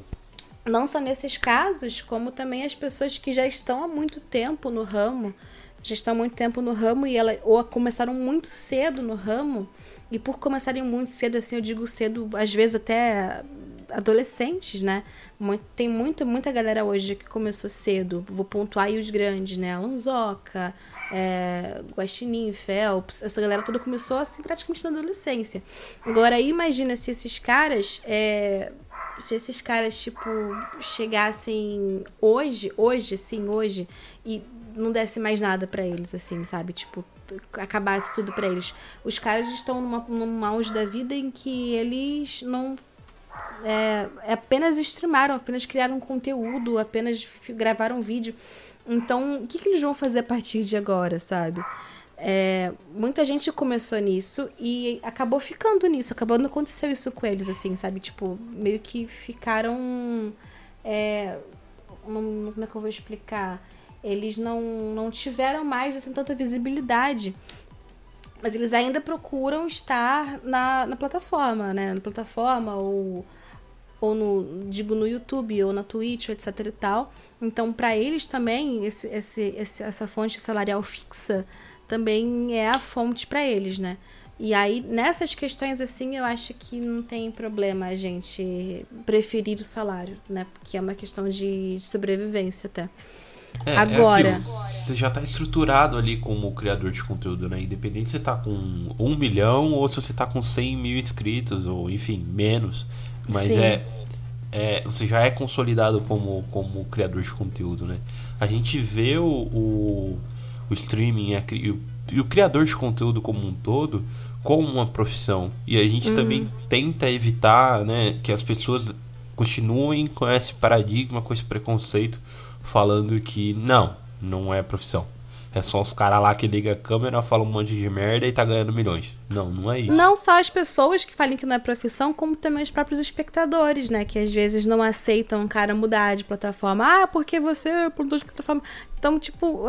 não só nesses casos como também as pessoas que já estão há muito tempo no ramo já estão há muito tempo no ramo e ela ou começaram muito cedo no ramo e por começarem muito cedo assim eu digo cedo às vezes até adolescentes, né? tem muita, muita galera hoje que começou cedo. Vou pontuar aí os grandes, né? Lanzoca, é, Guaxinim, Phelps, essa galera toda começou assim praticamente na adolescência. Agora imagina se esses caras, é, se esses caras tipo chegassem hoje, hoje, sim, hoje e não desse mais nada para eles, assim, sabe? Tipo, acabasse tudo para eles. Os caras estão numa, num auge da vida em que eles não é, apenas streamaram, apenas criaram conteúdo, apenas gravaram vídeo. Então, o que, que eles vão fazer a partir de agora, sabe? É, muita gente começou nisso e acabou ficando nisso, acabou não aconteceu isso com eles, assim, sabe? Tipo, meio que ficaram. É, como é que eu vou explicar? Eles não, não tiveram mais assim, tanta visibilidade. Mas eles ainda procuram estar na, na plataforma, né? Na plataforma ou, ou no, digo, no YouTube ou na Twitch, etc e tal. Então, para eles também, esse, esse, esse, essa fonte salarial fixa também é a fonte para eles, né? E aí, nessas questões, assim, eu acho que não tem problema a gente preferir o salário, né? Porque é uma questão de, de sobrevivência até. É, é Agora. É você já está estruturado ali como criador de conteúdo, né? Independente se você tá com um milhão ou se você tá com 100 mil inscritos, ou enfim, menos. Mas é, é. Você já é consolidado como, como criador de conteúdo, né? A gente vê o, o, o streaming a, e, o, e o criador de conteúdo como um todo como uma profissão. E a gente uhum. também tenta evitar né, que as pessoas continuem com esse paradigma, com esse preconceito falando que não, não é profissão. É só os caras lá que ligam a câmera, falam um monte de merda e tá ganhando milhões. Não, não é isso. Não só as pessoas que falam que não é profissão, como também os próprios espectadores, né? Que às vezes não aceitam o cara mudar de plataforma. Ah, porque você de plataforma. Então, tipo,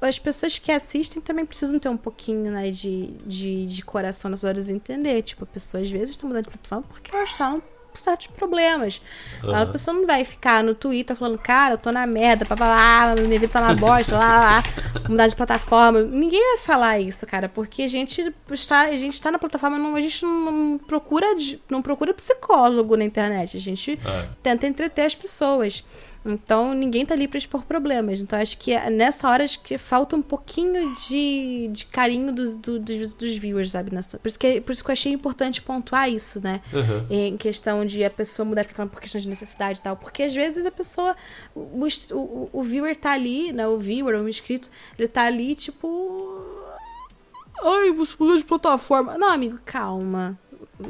as pessoas que assistem também precisam ter um pouquinho, né, de, de, de coração nas horas de entender. Tipo, a pessoa às vezes está mudando de plataforma porque elas estão por certos problemas. Uhum. A pessoa não vai ficar no Twitter falando, cara, eu tô na merda, papá, minha vida tá na bosta, lá, lá, mudar de plataforma. Ninguém vai falar isso, cara, porque a gente está, a gente tá na plataforma, não, a gente não, não procura, não procura psicólogo na internet, a gente é. tenta entreter as pessoas. Então ninguém tá ali para expor problemas. Então acho que é nessa hora acho que falta um pouquinho de, de carinho dos, do, dos, dos viewers, sabe? Nessa, por, isso que, por isso que eu achei importante pontuar isso, né? Uhum. Em questão de a pessoa mudar por questão de necessidade e tal. Porque às vezes a pessoa. O, o, o viewer tá ali, né? O viewer, o inscrito, ele tá ali tipo. Ai, você mudou de plataforma. Não, amigo, calma.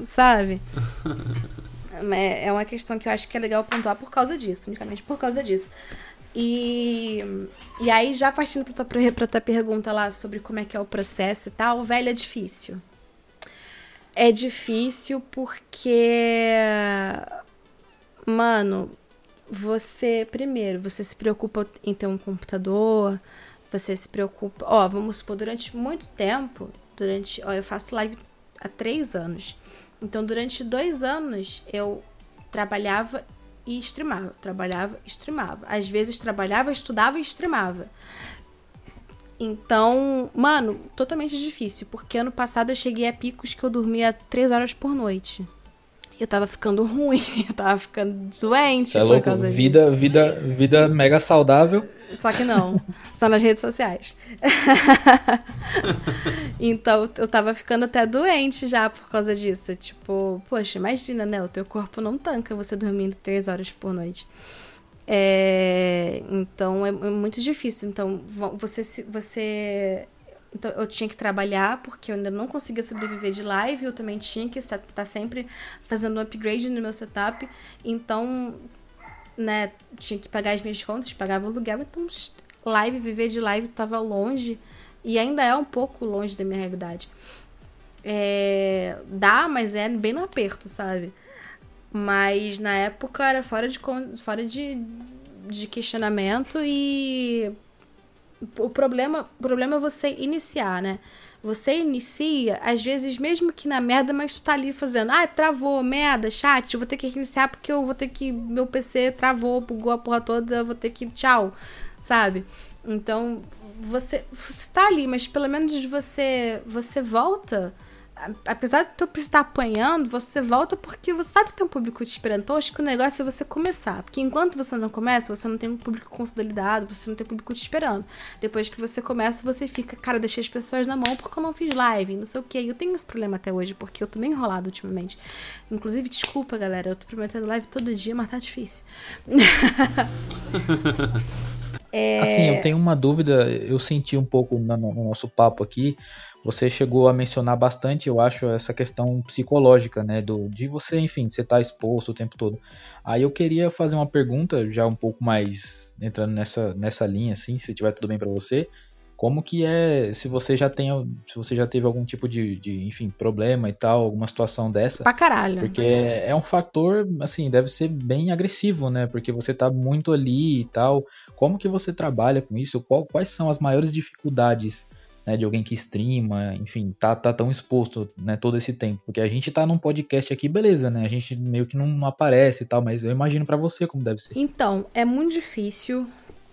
Sabe? É, é uma questão que eu acho que é legal pontuar por causa disso, unicamente por causa disso. E, e aí, já partindo pra tua, pra tua pergunta lá sobre como é que é o processo e tal, velho, é difícil. É difícil porque. Mano, você. Primeiro, você se preocupa em ter um computador, você se preocupa. Ó, vamos supor, durante muito tempo, durante. Ó, eu faço live há três anos. Então, durante dois anos, eu trabalhava e streamava. Trabalhava e streamava. Às vezes, trabalhava, estudava e streamava. Então, mano, totalmente difícil. Porque ano passado eu cheguei a picos que eu dormia três horas por noite eu tava ficando ruim, eu tava ficando doente é louco. vida, disso. Vida, vida mega saudável. Só que não, só nas redes sociais. então, eu tava ficando até doente já por causa disso. Tipo, poxa, imagina, né? O teu corpo não tanca você dormindo três horas por noite. É, então, é, é muito difícil. Então, você, você então eu tinha que trabalhar porque eu ainda não conseguia sobreviver de live, eu também tinha que estar tá sempre fazendo um upgrade no meu setup. Então, né, tinha que pagar as minhas contas, pagava o aluguel, então live, viver de live estava longe e ainda é um pouco longe da minha realidade. É, dá, mas é bem no aperto, sabe? Mas na época era fora de, fora de, de questionamento e o problema, o problema é você iniciar, né? Você inicia, às vezes, mesmo que na merda, mas tu tá ali fazendo, ah, travou, merda, chat, eu vou ter que reiniciar porque eu vou ter que. Meu PC travou, bugou a porra toda, eu vou ter que. Tchau, sabe? Então, você, você tá ali, mas pelo menos você, você volta apesar de tu estar apanhando, você volta porque você sabe que tem um público te esperando. Então, acho que o negócio é você começar. Porque enquanto você não começa, você não tem um público consolidado, você não tem um público te esperando. Depois que você começa, você fica, cara, deixei as pessoas na mão porque eu não fiz live, não sei o que. Eu tenho esse problema até hoje, porque eu tô bem enrolado ultimamente. Inclusive, desculpa, galera, eu tô prometendo live todo dia, mas tá difícil. é... Assim, eu tenho uma dúvida, eu senti um pouco no nosso papo aqui, você chegou a mencionar bastante, eu acho, essa questão psicológica, né? Do, de você, enfim, você estar tá exposto o tempo todo. Aí eu queria fazer uma pergunta, já um pouco mais entrando nessa, nessa linha, assim, se tiver tudo bem para você. como que é, se você já tem, se você já teve algum tipo de, de enfim, problema e tal, alguma situação dessa. Pra caralho. Porque é, é um fator, assim, deve ser bem agressivo, né? Porque você tá muito ali e tal. Como que você trabalha com isso? Qual, quais são as maiores dificuldades né, de alguém que streama, enfim, tá, tá tão exposto, né, todo esse tempo. Porque a gente tá num podcast aqui, beleza, né? A gente meio que não aparece e tal, mas eu imagino para você como deve ser. Então, é muito difícil.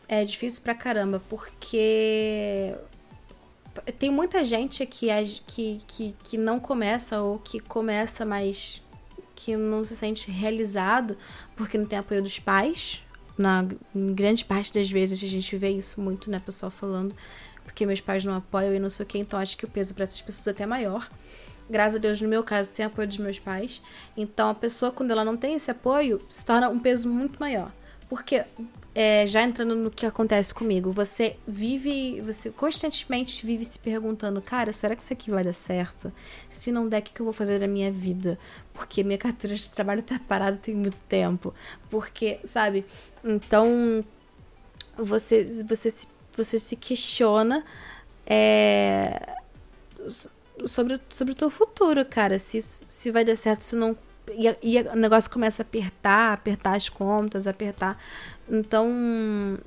É difícil pra caramba, porque tem muita gente que, que, que, que não começa ou que começa, mas que não se sente realizado porque não tem apoio dos pais. Na grande parte das vezes a gente vê isso muito, né? Pessoal falando porque meus pais não apoiam e não sei o que, então acho que o peso para essas pessoas é até maior. Graças a Deus, no meu caso, tem apoio dos meus pais. Então a pessoa, quando ela não tem esse apoio, se torna um peso muito maior. Porque, é, já entrando no que acontece comigo, você vive, você constantemente vive se perguntando, cara, será que isso aqui vai dar certo? Se não der, o que eu vou fazer da minha vida? Porque minha carteira de trabalho tá parada tem muito tempo. Porque, sabe? Então, você, você se você se questiona é, sobre, sobre o teu futuro, cara. Se, se vai dar certo, se não. E, e o negócio começa a apertar, apertar as contas, apertar. Então.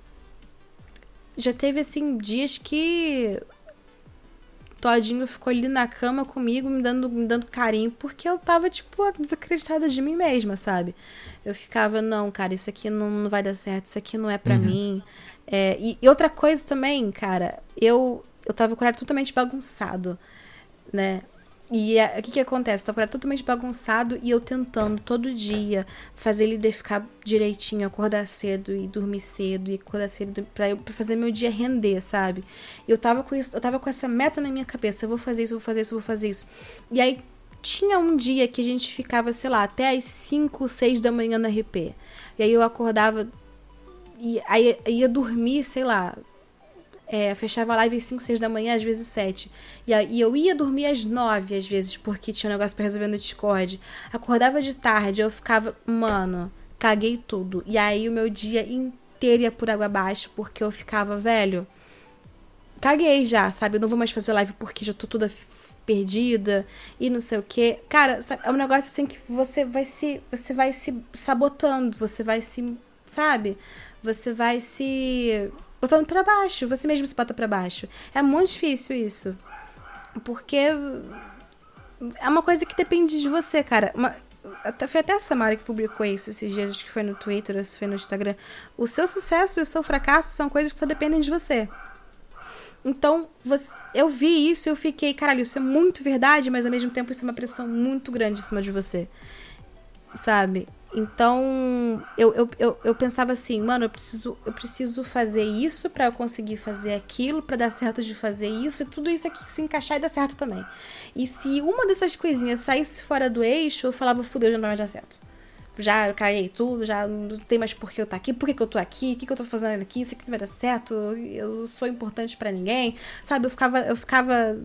Já teve, assim, dias que. Todinho ficou ali na cama comigo, me dando, me dando carinho, porque eu tava, tipo, desacreditada de mim mesma, sabe? Eu ficava, não, cara, isso aqui não, não vai dar certo, isso aqui não é para uhum. mim. É, e, e, outra coisa também, cara, eu, eu tava com o horário totalmente bagunçado, né? E o que que acontece? Eu tava com o horário totalmente bagunçado e eu tentando todo dia fazer ele ficar direitinho, acordar cedo e dormir cedo e acordar cedo pra, eu, pra fazer meu dia render, sabe? Eu tava, com isso, eu tava com essa meta na minha cabeça, eu vou fazer isso, eu vou fazer isso, eu vou fazer isso. E aí tinha um dia que a gente ficava, sei lá, até as 5, 6 da manhã no RP. E aí eu acordava e aí ia dormir, sei lá. É, fechava a live às 5, 6 da manhã, às vezes 7. E, e eu ia dormir às 9, às vezes, porque tinha um negócio pra resolver no Discord. Acordava de tarde, eu ficava, mano, caguei tudo. E aí o meu dia inteiro ia por água abaixo, porque eu ficava, velho, caguei já, sabe? Eu não vou mais fazer live porque já tô toda perdida e não sei o que. Cara, é um negócio assim que você vai se. Você vai se sabotando, você vai se. Sabe? você vai se botando para baixo, você mesmo se bota para baixo. É muito difícil isso. Porque é uma coisa que depende de você, cara. Uma, foi até a Samara que publicou isso esses dias, acho que foi no Twitter ou se foi no Instagram. O seu sucesso e o seu fracasso são coisas que só dependem de você. Então, você, eu vi isso e eu fiquei, caralho, isso é muito verdade, mas ao mesmo tempo isso é uma pressão muito grande em cima de você. Sabe? Então, eu, eu, eu, eu, pensava assim, mano, eu preciso, eu preciso fazer isso para eu conseguir fazer aquilo, para dar certo de fazer isso, e tudo isso aqui se encaixar e dar certo também. E se uma dessas coisinhas saísse fora do eixo, eu falava, fudeu, já não vai dar certo. Já caí tudo, já não tem mais por que eu estar tá aqui, por que, que eu tô aqui, o que, que eu tô fazendo aqui, isso aqui não vai dar certo, eu sou importante para ninguém, sabe? Eu ficava, eu ficava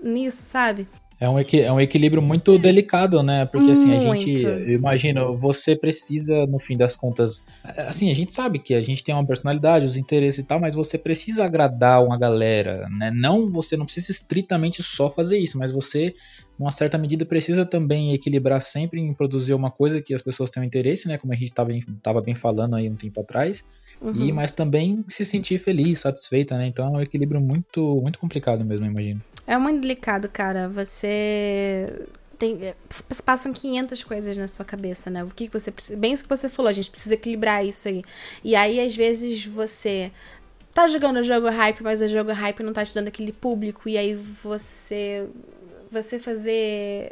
nisso, sabe? É um, é um equilíbrio muito delicado, né? Porque assim, muito. a gente. Imagina, você precisa, no fim das contas. Assim, a gente sabe que a gente tem uma personalidade, os interesses e tal, mas você precisa agradar uma galera, né? Não, você não precisa estritamente só fazer isso, mas você, numa certa medida, precisa também equilibrar sempre em produzir uma coisa que as pessoas tenham interesse, né? Como a gente estava bem, tava bem falando aí um tempo atrás. Uhum. E, mas também se sentir feliz, satisfeita, né? Então é um equilíbrio muito, muito complicado mesmo, eu imagino. É muito delicado, cara. Você tem é, passam 500 coisas na sua cabeça, né? O que você precisa, bem isso que você falou, a gente precisa equilibrar isso aí. E aí às vezes você tá jogando o jogo hype, mas o jogo hype não tá te dando aquele público e aí você você fazer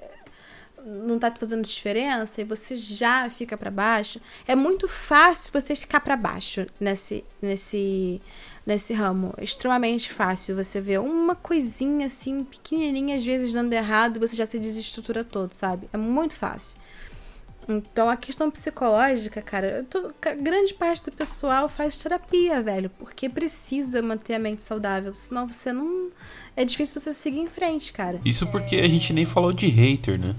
não tá fazendo diferença e você já fica para baixo, é muito fácil você ficar para baixo nesse nesse nesse ramo. É extremamente fácil. Você vê uma coisinha assim, pequenininha, às vezes dando errado, você já se desestrutura todo, sabe? É muito fácil. Então, a questão psicológica, cara, tô, grande parte do pessoal faz terapia, velho, porque precisa manter a mente saudável, senão você não. É difícil você seguir em frente, cara. Isso porque a gente nem falou de hater, né?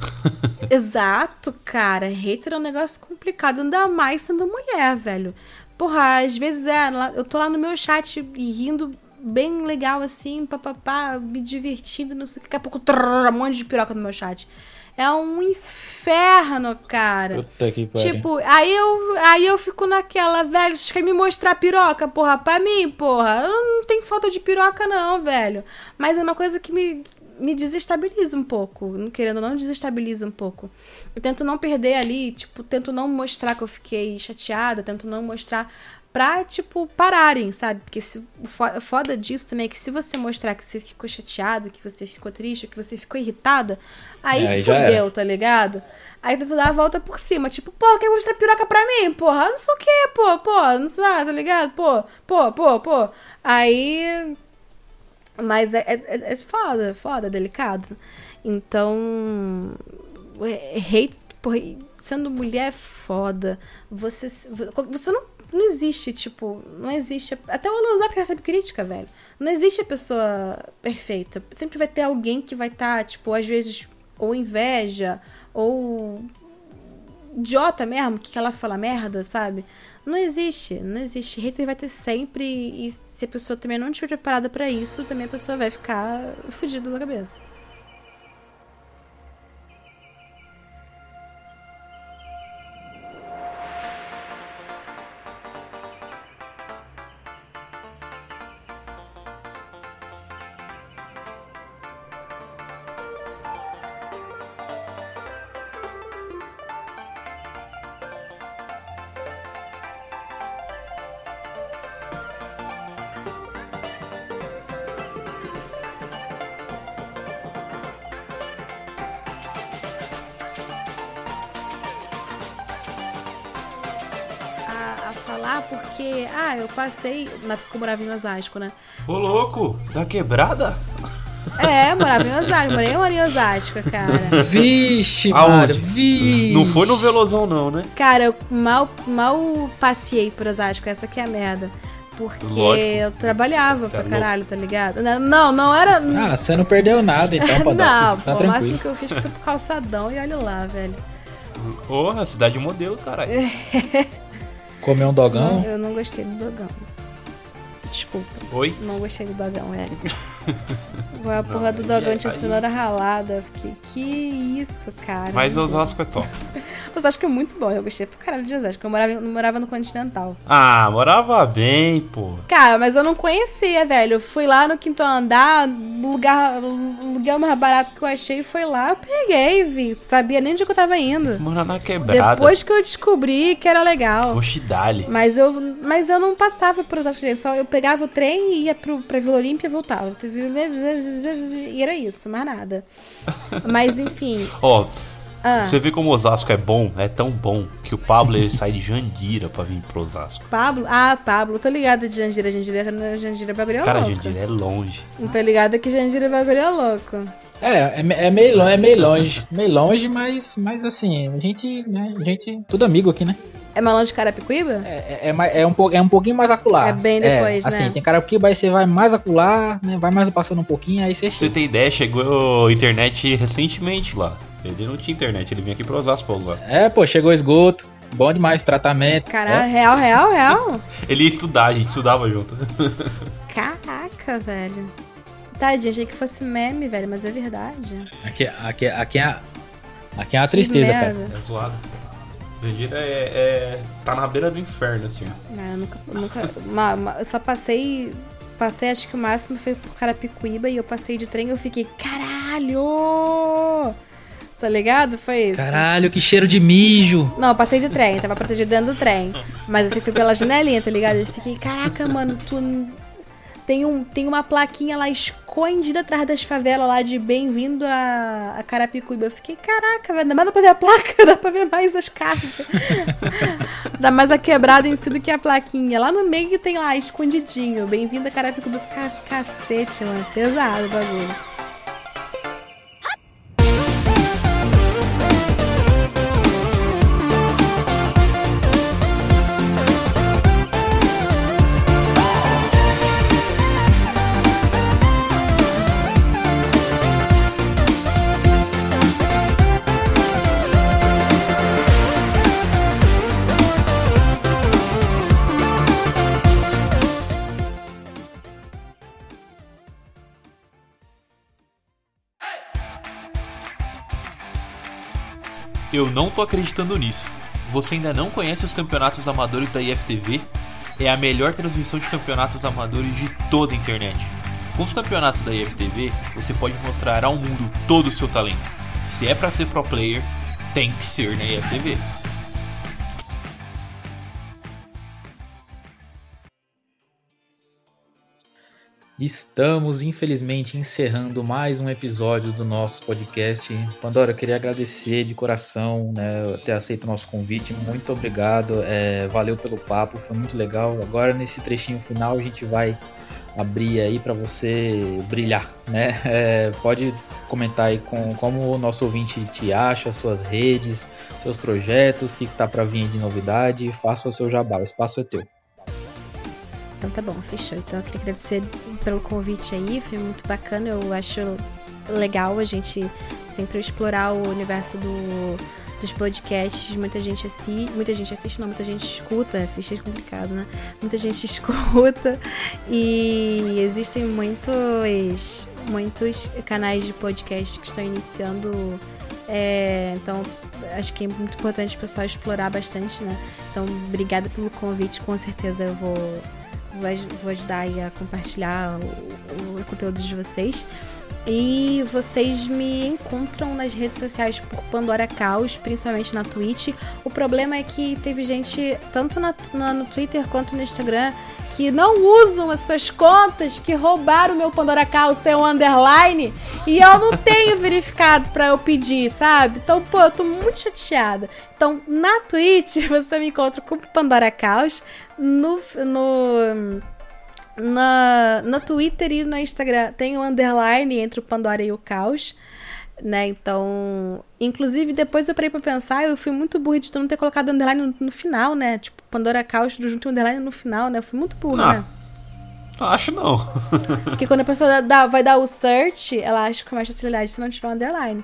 Exato, cara. Hater é um negócio complicado, ainda mais sendo mulher, velho. Porra, às vezes é, eu tô lá no meu chat rindo bem legal assim, papapá, me divertindo, não sei o que. Daqui a pouco, trrr, um monte de piroca no meu chat. É um inferno, cara. Puta que pariu. Tipo, aí eu, aí eu fico naquela, velho, você quer me mostrar piroca, porra, pra mim, porra. Eu não tenho falta de piroca, não, velho. Mas é uma coisa que me, me desestabiliza um pouco. Não querendo, não desestabiliza um pouco. Eu tento não perder ali, tipo, tento não mostrar que eu fiquei chateada, tento não mostrar pra, tipo, pararem, sabe? Porque se, o fo- foda disso também é que se você mostrar que você ficou chateado, que você ficou triste, que você ficou irritada, aí, aí fudeu, tá ligado? Aí tu dá a volta por cima, tipo, pô, quer mostrar piroca pra mim? Porra, não sei o que, pô, pô, não sei lá, tá ligado? Pô, pô, pô, pô. Aí. Mas é, é, é foda, foda, é delicado. Então. é- Hate, porra, sendo mulher é foda. Você, você não, não existe, tipo, não existe. Até o Alan Zap recebe crítica, velho. Não existe a pessoa perfeita. Sempre vai ter alguém que vai estar, tipo, às vezes, ou inveja, ou idiota mesmo, que ela fala merda, sabe? Não existe, não existe. Hater vai ter sempre, e se a pessoa também não estiver preparada pra isso, também a pessoa vai ficar fodida da cabeça. Passei, na, porque eu morava em Osasco, né? Ô, louco, da quebrada? É, morava em Osasco, morei eu morei em Osasco, cara. Vixe, Aonde? Vixe. Não foi no Velozão, não, né? Cara, eu mal, mal passei por Osasco, essa que é a merda. Porque Lógico. eu trabalhava Tá pra louco. caralho, tá ligado? Não, não, era. Ah, você não perdeu nada, então, Padrão. não, tá pô, o máximo que eu fiz foi pro calçadão e olha lá, velho. Porra, cidade modelo, caralho. Comer um dogão. Eu não gostei do dogão. Desculpa. Oi? Não gostei do dogão, é. A porra do dogão tinha aí- cenoura ralada. Eu fiquei, que isso, cara. Mas Osasco é top. Osasco é muito bom, eu gostei pra caralho de Osasco. Eu morava, eu morava no Continental. Ah, morava bem, pô. Cara, mas eu não conhecia, velho. Eu fui lá no quinto andar, lugar, lugar mais barato que eu achei foi lá, eu peguei, vi. Sabia nem onde eu tava indo. Morar na quebrada. Depois que eu descobri que era legal. Oxidale. Mas eu, mas eu não passava por Osasco direito, só eu pegava o trem e ia pro, pra Vila Olímpia e voltava. E era isso, mais nada. Mas enfim. Ó, Ah, você vê como Osasco é bom, é tão bom, que o Pablo ele sai de Jandira pra vir pro Osasco. Pablo? Ah, Pablo, tô ligada de Jandira. Jandira, Jandira é bagulho Cara, louco. Jandira é longe. Não tô ligada que Jandira é bagulho louco. É, é, é meio longe, é meio longe. Meio longe, mas, mas assim, a gente, né, a gente, tudo amigo aqui, né? É Malão de Carapicuíba? É, é, é, é um, é um pouquinho mais acular. É bem depois, né? Assim, tem cara que aí você vai mais acular, né? Vai mais passando um pouquinho, aí você Pra você ter ideia, chegou internet recentemente lá. Ele não tinha internet, ele vinha aqui pro Osasco pra usar. É, pô, chegou esgoto. Bom demais, tratamento. Caralho, real, real, real? Ele ia estudar, a gente estudava junto. Caraca, velho. Tadinha, achei que fosse meme, velho, mas é verdade. É. Aqui, aqui, aqui, é, aqui é uma Que tristeza, cara. merda. É zoado. Jandira é, é- tá na beira do inferno, assim. ó. Ah, eu nunca. nunca ma- ma- eu só passei. Passei, acho que o máximo foi por Carapicuíba e eu passei de trem e eu fiquei, caralho! Tá ligado? Foi isso. Caralho, que cheiro de mijo. Não, eu passei de trem, tava protegido dentro do trem. Mas eu fui pela janelinha, tá ligado? Eu fiquei, caraca, mano, tu. Tem, um, tem uma plaquinha lá escondida atrás das favelas lá de bem-vindo a, a Carapicuíba. Eu fiquei, caraca, velho, ainda mais dá pra ver a placa, dá pra ver mais as cartas. dá mais a quebrada em si do que a plaquinha. Lá no meio que tem lá, escondidinho. Bem-vindo a Carapicuíba. Eu fiquei, cacete, mano, pesado o bagulho. Eu não tô acreditando nisso. Você ainda não conhece os campeonatos amadores da IFTV? É a melhor transmissão de campeonatos amadores de toda a internet. Com os campeonatos da IFTV, você pode mostrar ao mundo todo o seu talento. Se é para ser pro player, tem que ser na IFTV. Estamos, infelizmente, encerrando mais um episódio do nosso podcast. Pandora, eu queria agradecer de coração né, ter aceito o nosso convite. Muito obrigado. É, valeu pelo papo, foi muito legal. Agora, nesse trechinho final, a gente vai abrir aí para você brilhar, né? É, pode comentar aí com como o nosso ouvinte te acha, suas redes, seus projetos, o que, está para vir de novidade. Faça o seu jabá, o espaço é teu. Então tá bom, fechou. Então eu queria agradecer pelo convite aí, foi muito bacana. Eu acho legal a gente sempre explorar o universo do, dos podcasts. Muita gente assiste, muita gente assiste, não, muita gente escuta. Assistir é complicado, né? Muita gente escuta e existem muitos, muitos canais de podcast que estão iniciando. É, então, acho que é muito importante o pessoal explorar bastante, né? Então, obrigada pelo convite, com certeza eu vou vou ajudar a compartilhar o, o conteúdo de vocês. E vocês me encontram nas redes sociais por Pandora Caos, principalmente na Twitch. O problema é que teve gente, tanto na, na, no Twitter quanto no Instagram, que não usam as suas contas, que roubaram meu Pandora Caos seu underline, e eu não tenho verificado para eu pedir, sabe? Então, pô, eu tô muito chateada. Então, na Twitch, você me encontra com Pandora Caos, no, no na, no Twitter e no Instagram tem o underline entre o Pandora e o Caos, né? Então, inclusive depois eu parei pra pensar, eu fui muito burra de não ter colocado underline no, no final, né? Tipo, Pandora Caos junto o underline no final, né? Eu fui muito burra, né? Acho não. Porque quando a pessoa dá, vai dar o search, ela acha que mais facilidade se não tiver um underline.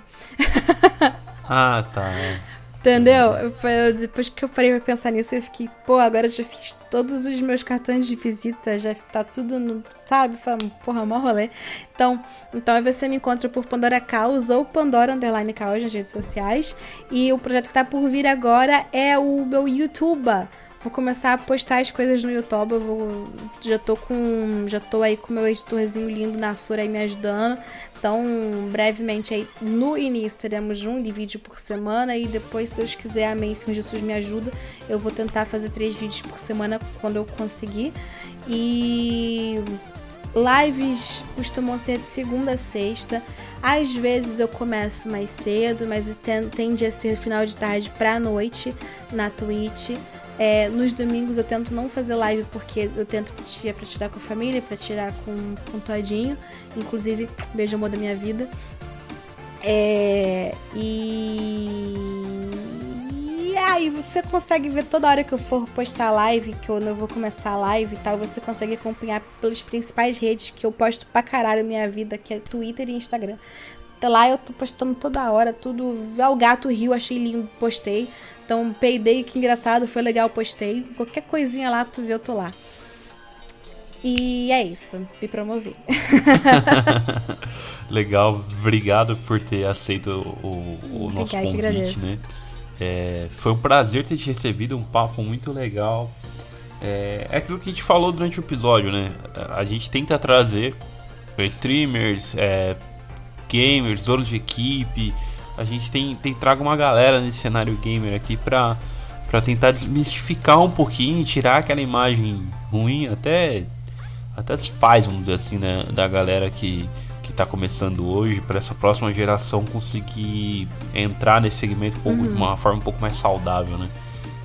ah, tá. É. Entendeu? Eu, depois que eu parei pra pensar nisso, eu fiquei, pô, agora já fiz todos os meus cartões de visita, já tá tudo no. Sabe? Porra, mó rolê. Então, então aí você me encontra por Pandora Caos ou Pandora Underline Caos nas redes sociais. E o projeto que tá por vir agora é o meu YouTube. Vou começar a postar as coisas no YouTube. Eu vou, já tô com. Já tô aí com meu editorzinho lindo na Sura aí me ajudando. Então, brevemente aí no início teremos um vídeo por semana e depois, se Deus quiser, amém, se Jesus me ajuda, eu vou tentar fazer três vídeos por semana quando eu conseguir. E lives costumam ser de segunda a sexta. Às vezes eu começo mais cedo, mas tende a ser final de tarde pra noite na Twitch. É, nos domingos eu tento não fazer live porque eu tento tirar pra tirar com a família, pra tirar com, com todinho. Inclusive, beijo amor da minha vida. É, e... e aí você consegue ver toda hora que eu for postar live, que eu não vou começar a live e tal, você consegue acompanhar pelas principais redes que eu posto pra caralho minha vida, que é Twitter e Instagram. Lá eu tô postando toda hora, tudo. O gato riu, achei lindo, postei. Então, peidei, que engraçado, foi legal, postei. Qualquer coisinha lá, tu vê, eu tô lá. E é isso, me promovi. legal, obrigado por ter aceito o, o nosso convite, né? É, foi um prazer ter te recebido, um papo muito legal. É, é, aquilo que a gente falou durante o episódio, né? A gente tenta trazer streamers, é, gamers, donos de equipe, a gente tem, tem trago uma galera nesse cenário gamer aqui pra, pra tentar desmistificar um pouquinho, tirar aquela imagem ruim, até, até dos pais, vamos dizer assim, né? Da galera que, que tá começando hoje, para essa próxima geração conseguir entrar nesse segmento um pouco, uhum. de uma forma um pouco mais saudável, né?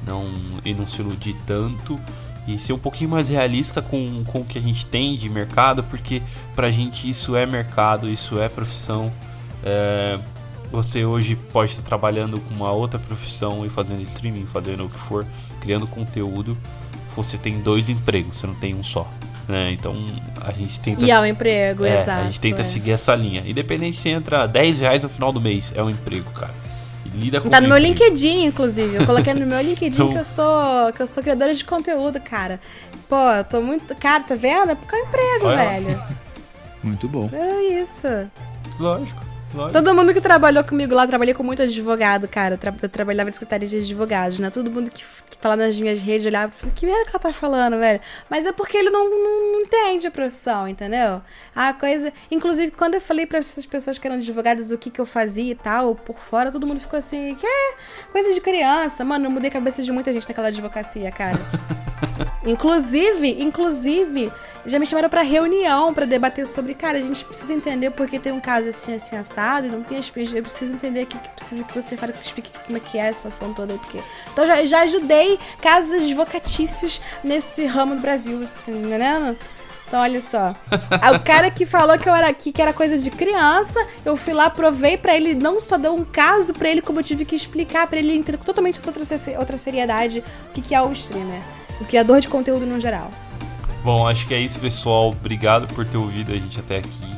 Não, e não se iludir tanto e ser um pouquinho mais realista com, com o que a gente tem de mercado, porque pra gente isso é mercado, isso é profissão. É, você hoje pode estar trabalhando com uma outra profissão e fazendo streaming, fazendo o que for, criando conteúdo. Você tem dois empregos, você não tem um só. Né? Então a gente tenta. E é um emprego, é, exato. A gente tenta é. seguir essa linha. Independente se entra 10 reais no final do mês, é um emprego, cara. E lida com Tá no meu LinkedIn, inclusive. Eu coloquei no meu LinkedIn então... que, eu sou, que eu sou criadora de conteúdo, cara. Pô, eu tô muito. Cara, tá vendo? É porque é um emprego, Olha. velho. Muito bom. É isso. Lógico. Todo mundo que trabalhou comigo lá, trabalhei com muito advogado, cara. Eu trabalhava em secretaria de advogados, né? Todo mundo que, que tá lá nas minhas redes olhava e que merda que ela tá falando, velho? Mas é porque ele não, não, não, entende a profissão, entendeu? A coisa. Inclusive, quando eu falei pra essas pessoas que eram advogadas o que, que eu fazia e tal, por fora, todo mundo ficou assim, que é coisa de criança. Mano, eu mudei a cabeça de muita gente naquela advocacia, cara. inclusive, inclusive já me chamaram para reunião para debater sobre, cara, a gente precisa entender porque tem um caso assim, assim, assado, e não tem as eu preciso entender aqui que precisa que você fale, que explique como é que é a situação toda aí, porque... Então já, já ajudei casos advocatícios nesse ramo do Brasil, tá entendendo? Então, olha só. o cara que falou que eu era aqui, que era coisa de criança, eu fui lá, provei para ele, não só deu um caso para ele, como eu tive que explicar para ele entender totalmente essa outra, outra seriedade o que, que é o streamer. O criador de conteúdo no geral. Bom, acho que é isso, pessoal. Obrigado por ter ouvido a gente até aqui.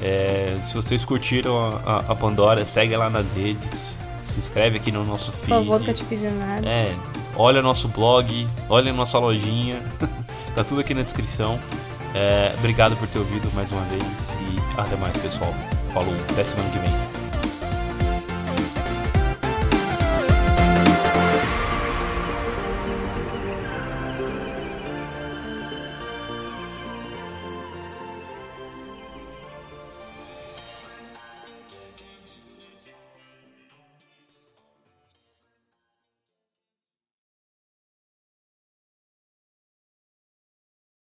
É, se vocês curtiram a, a, Pandora, segue lá nas redes. Se inscreve aqui no nosso feed. Por favor, que eu te pedi nada. É, olha nosso blog, olha nossa lojinha. tá tudo aqui na descrição. É, obrigado por ter ouvido mais uma vez e até mais, pessoal. Falou, até semana que vem.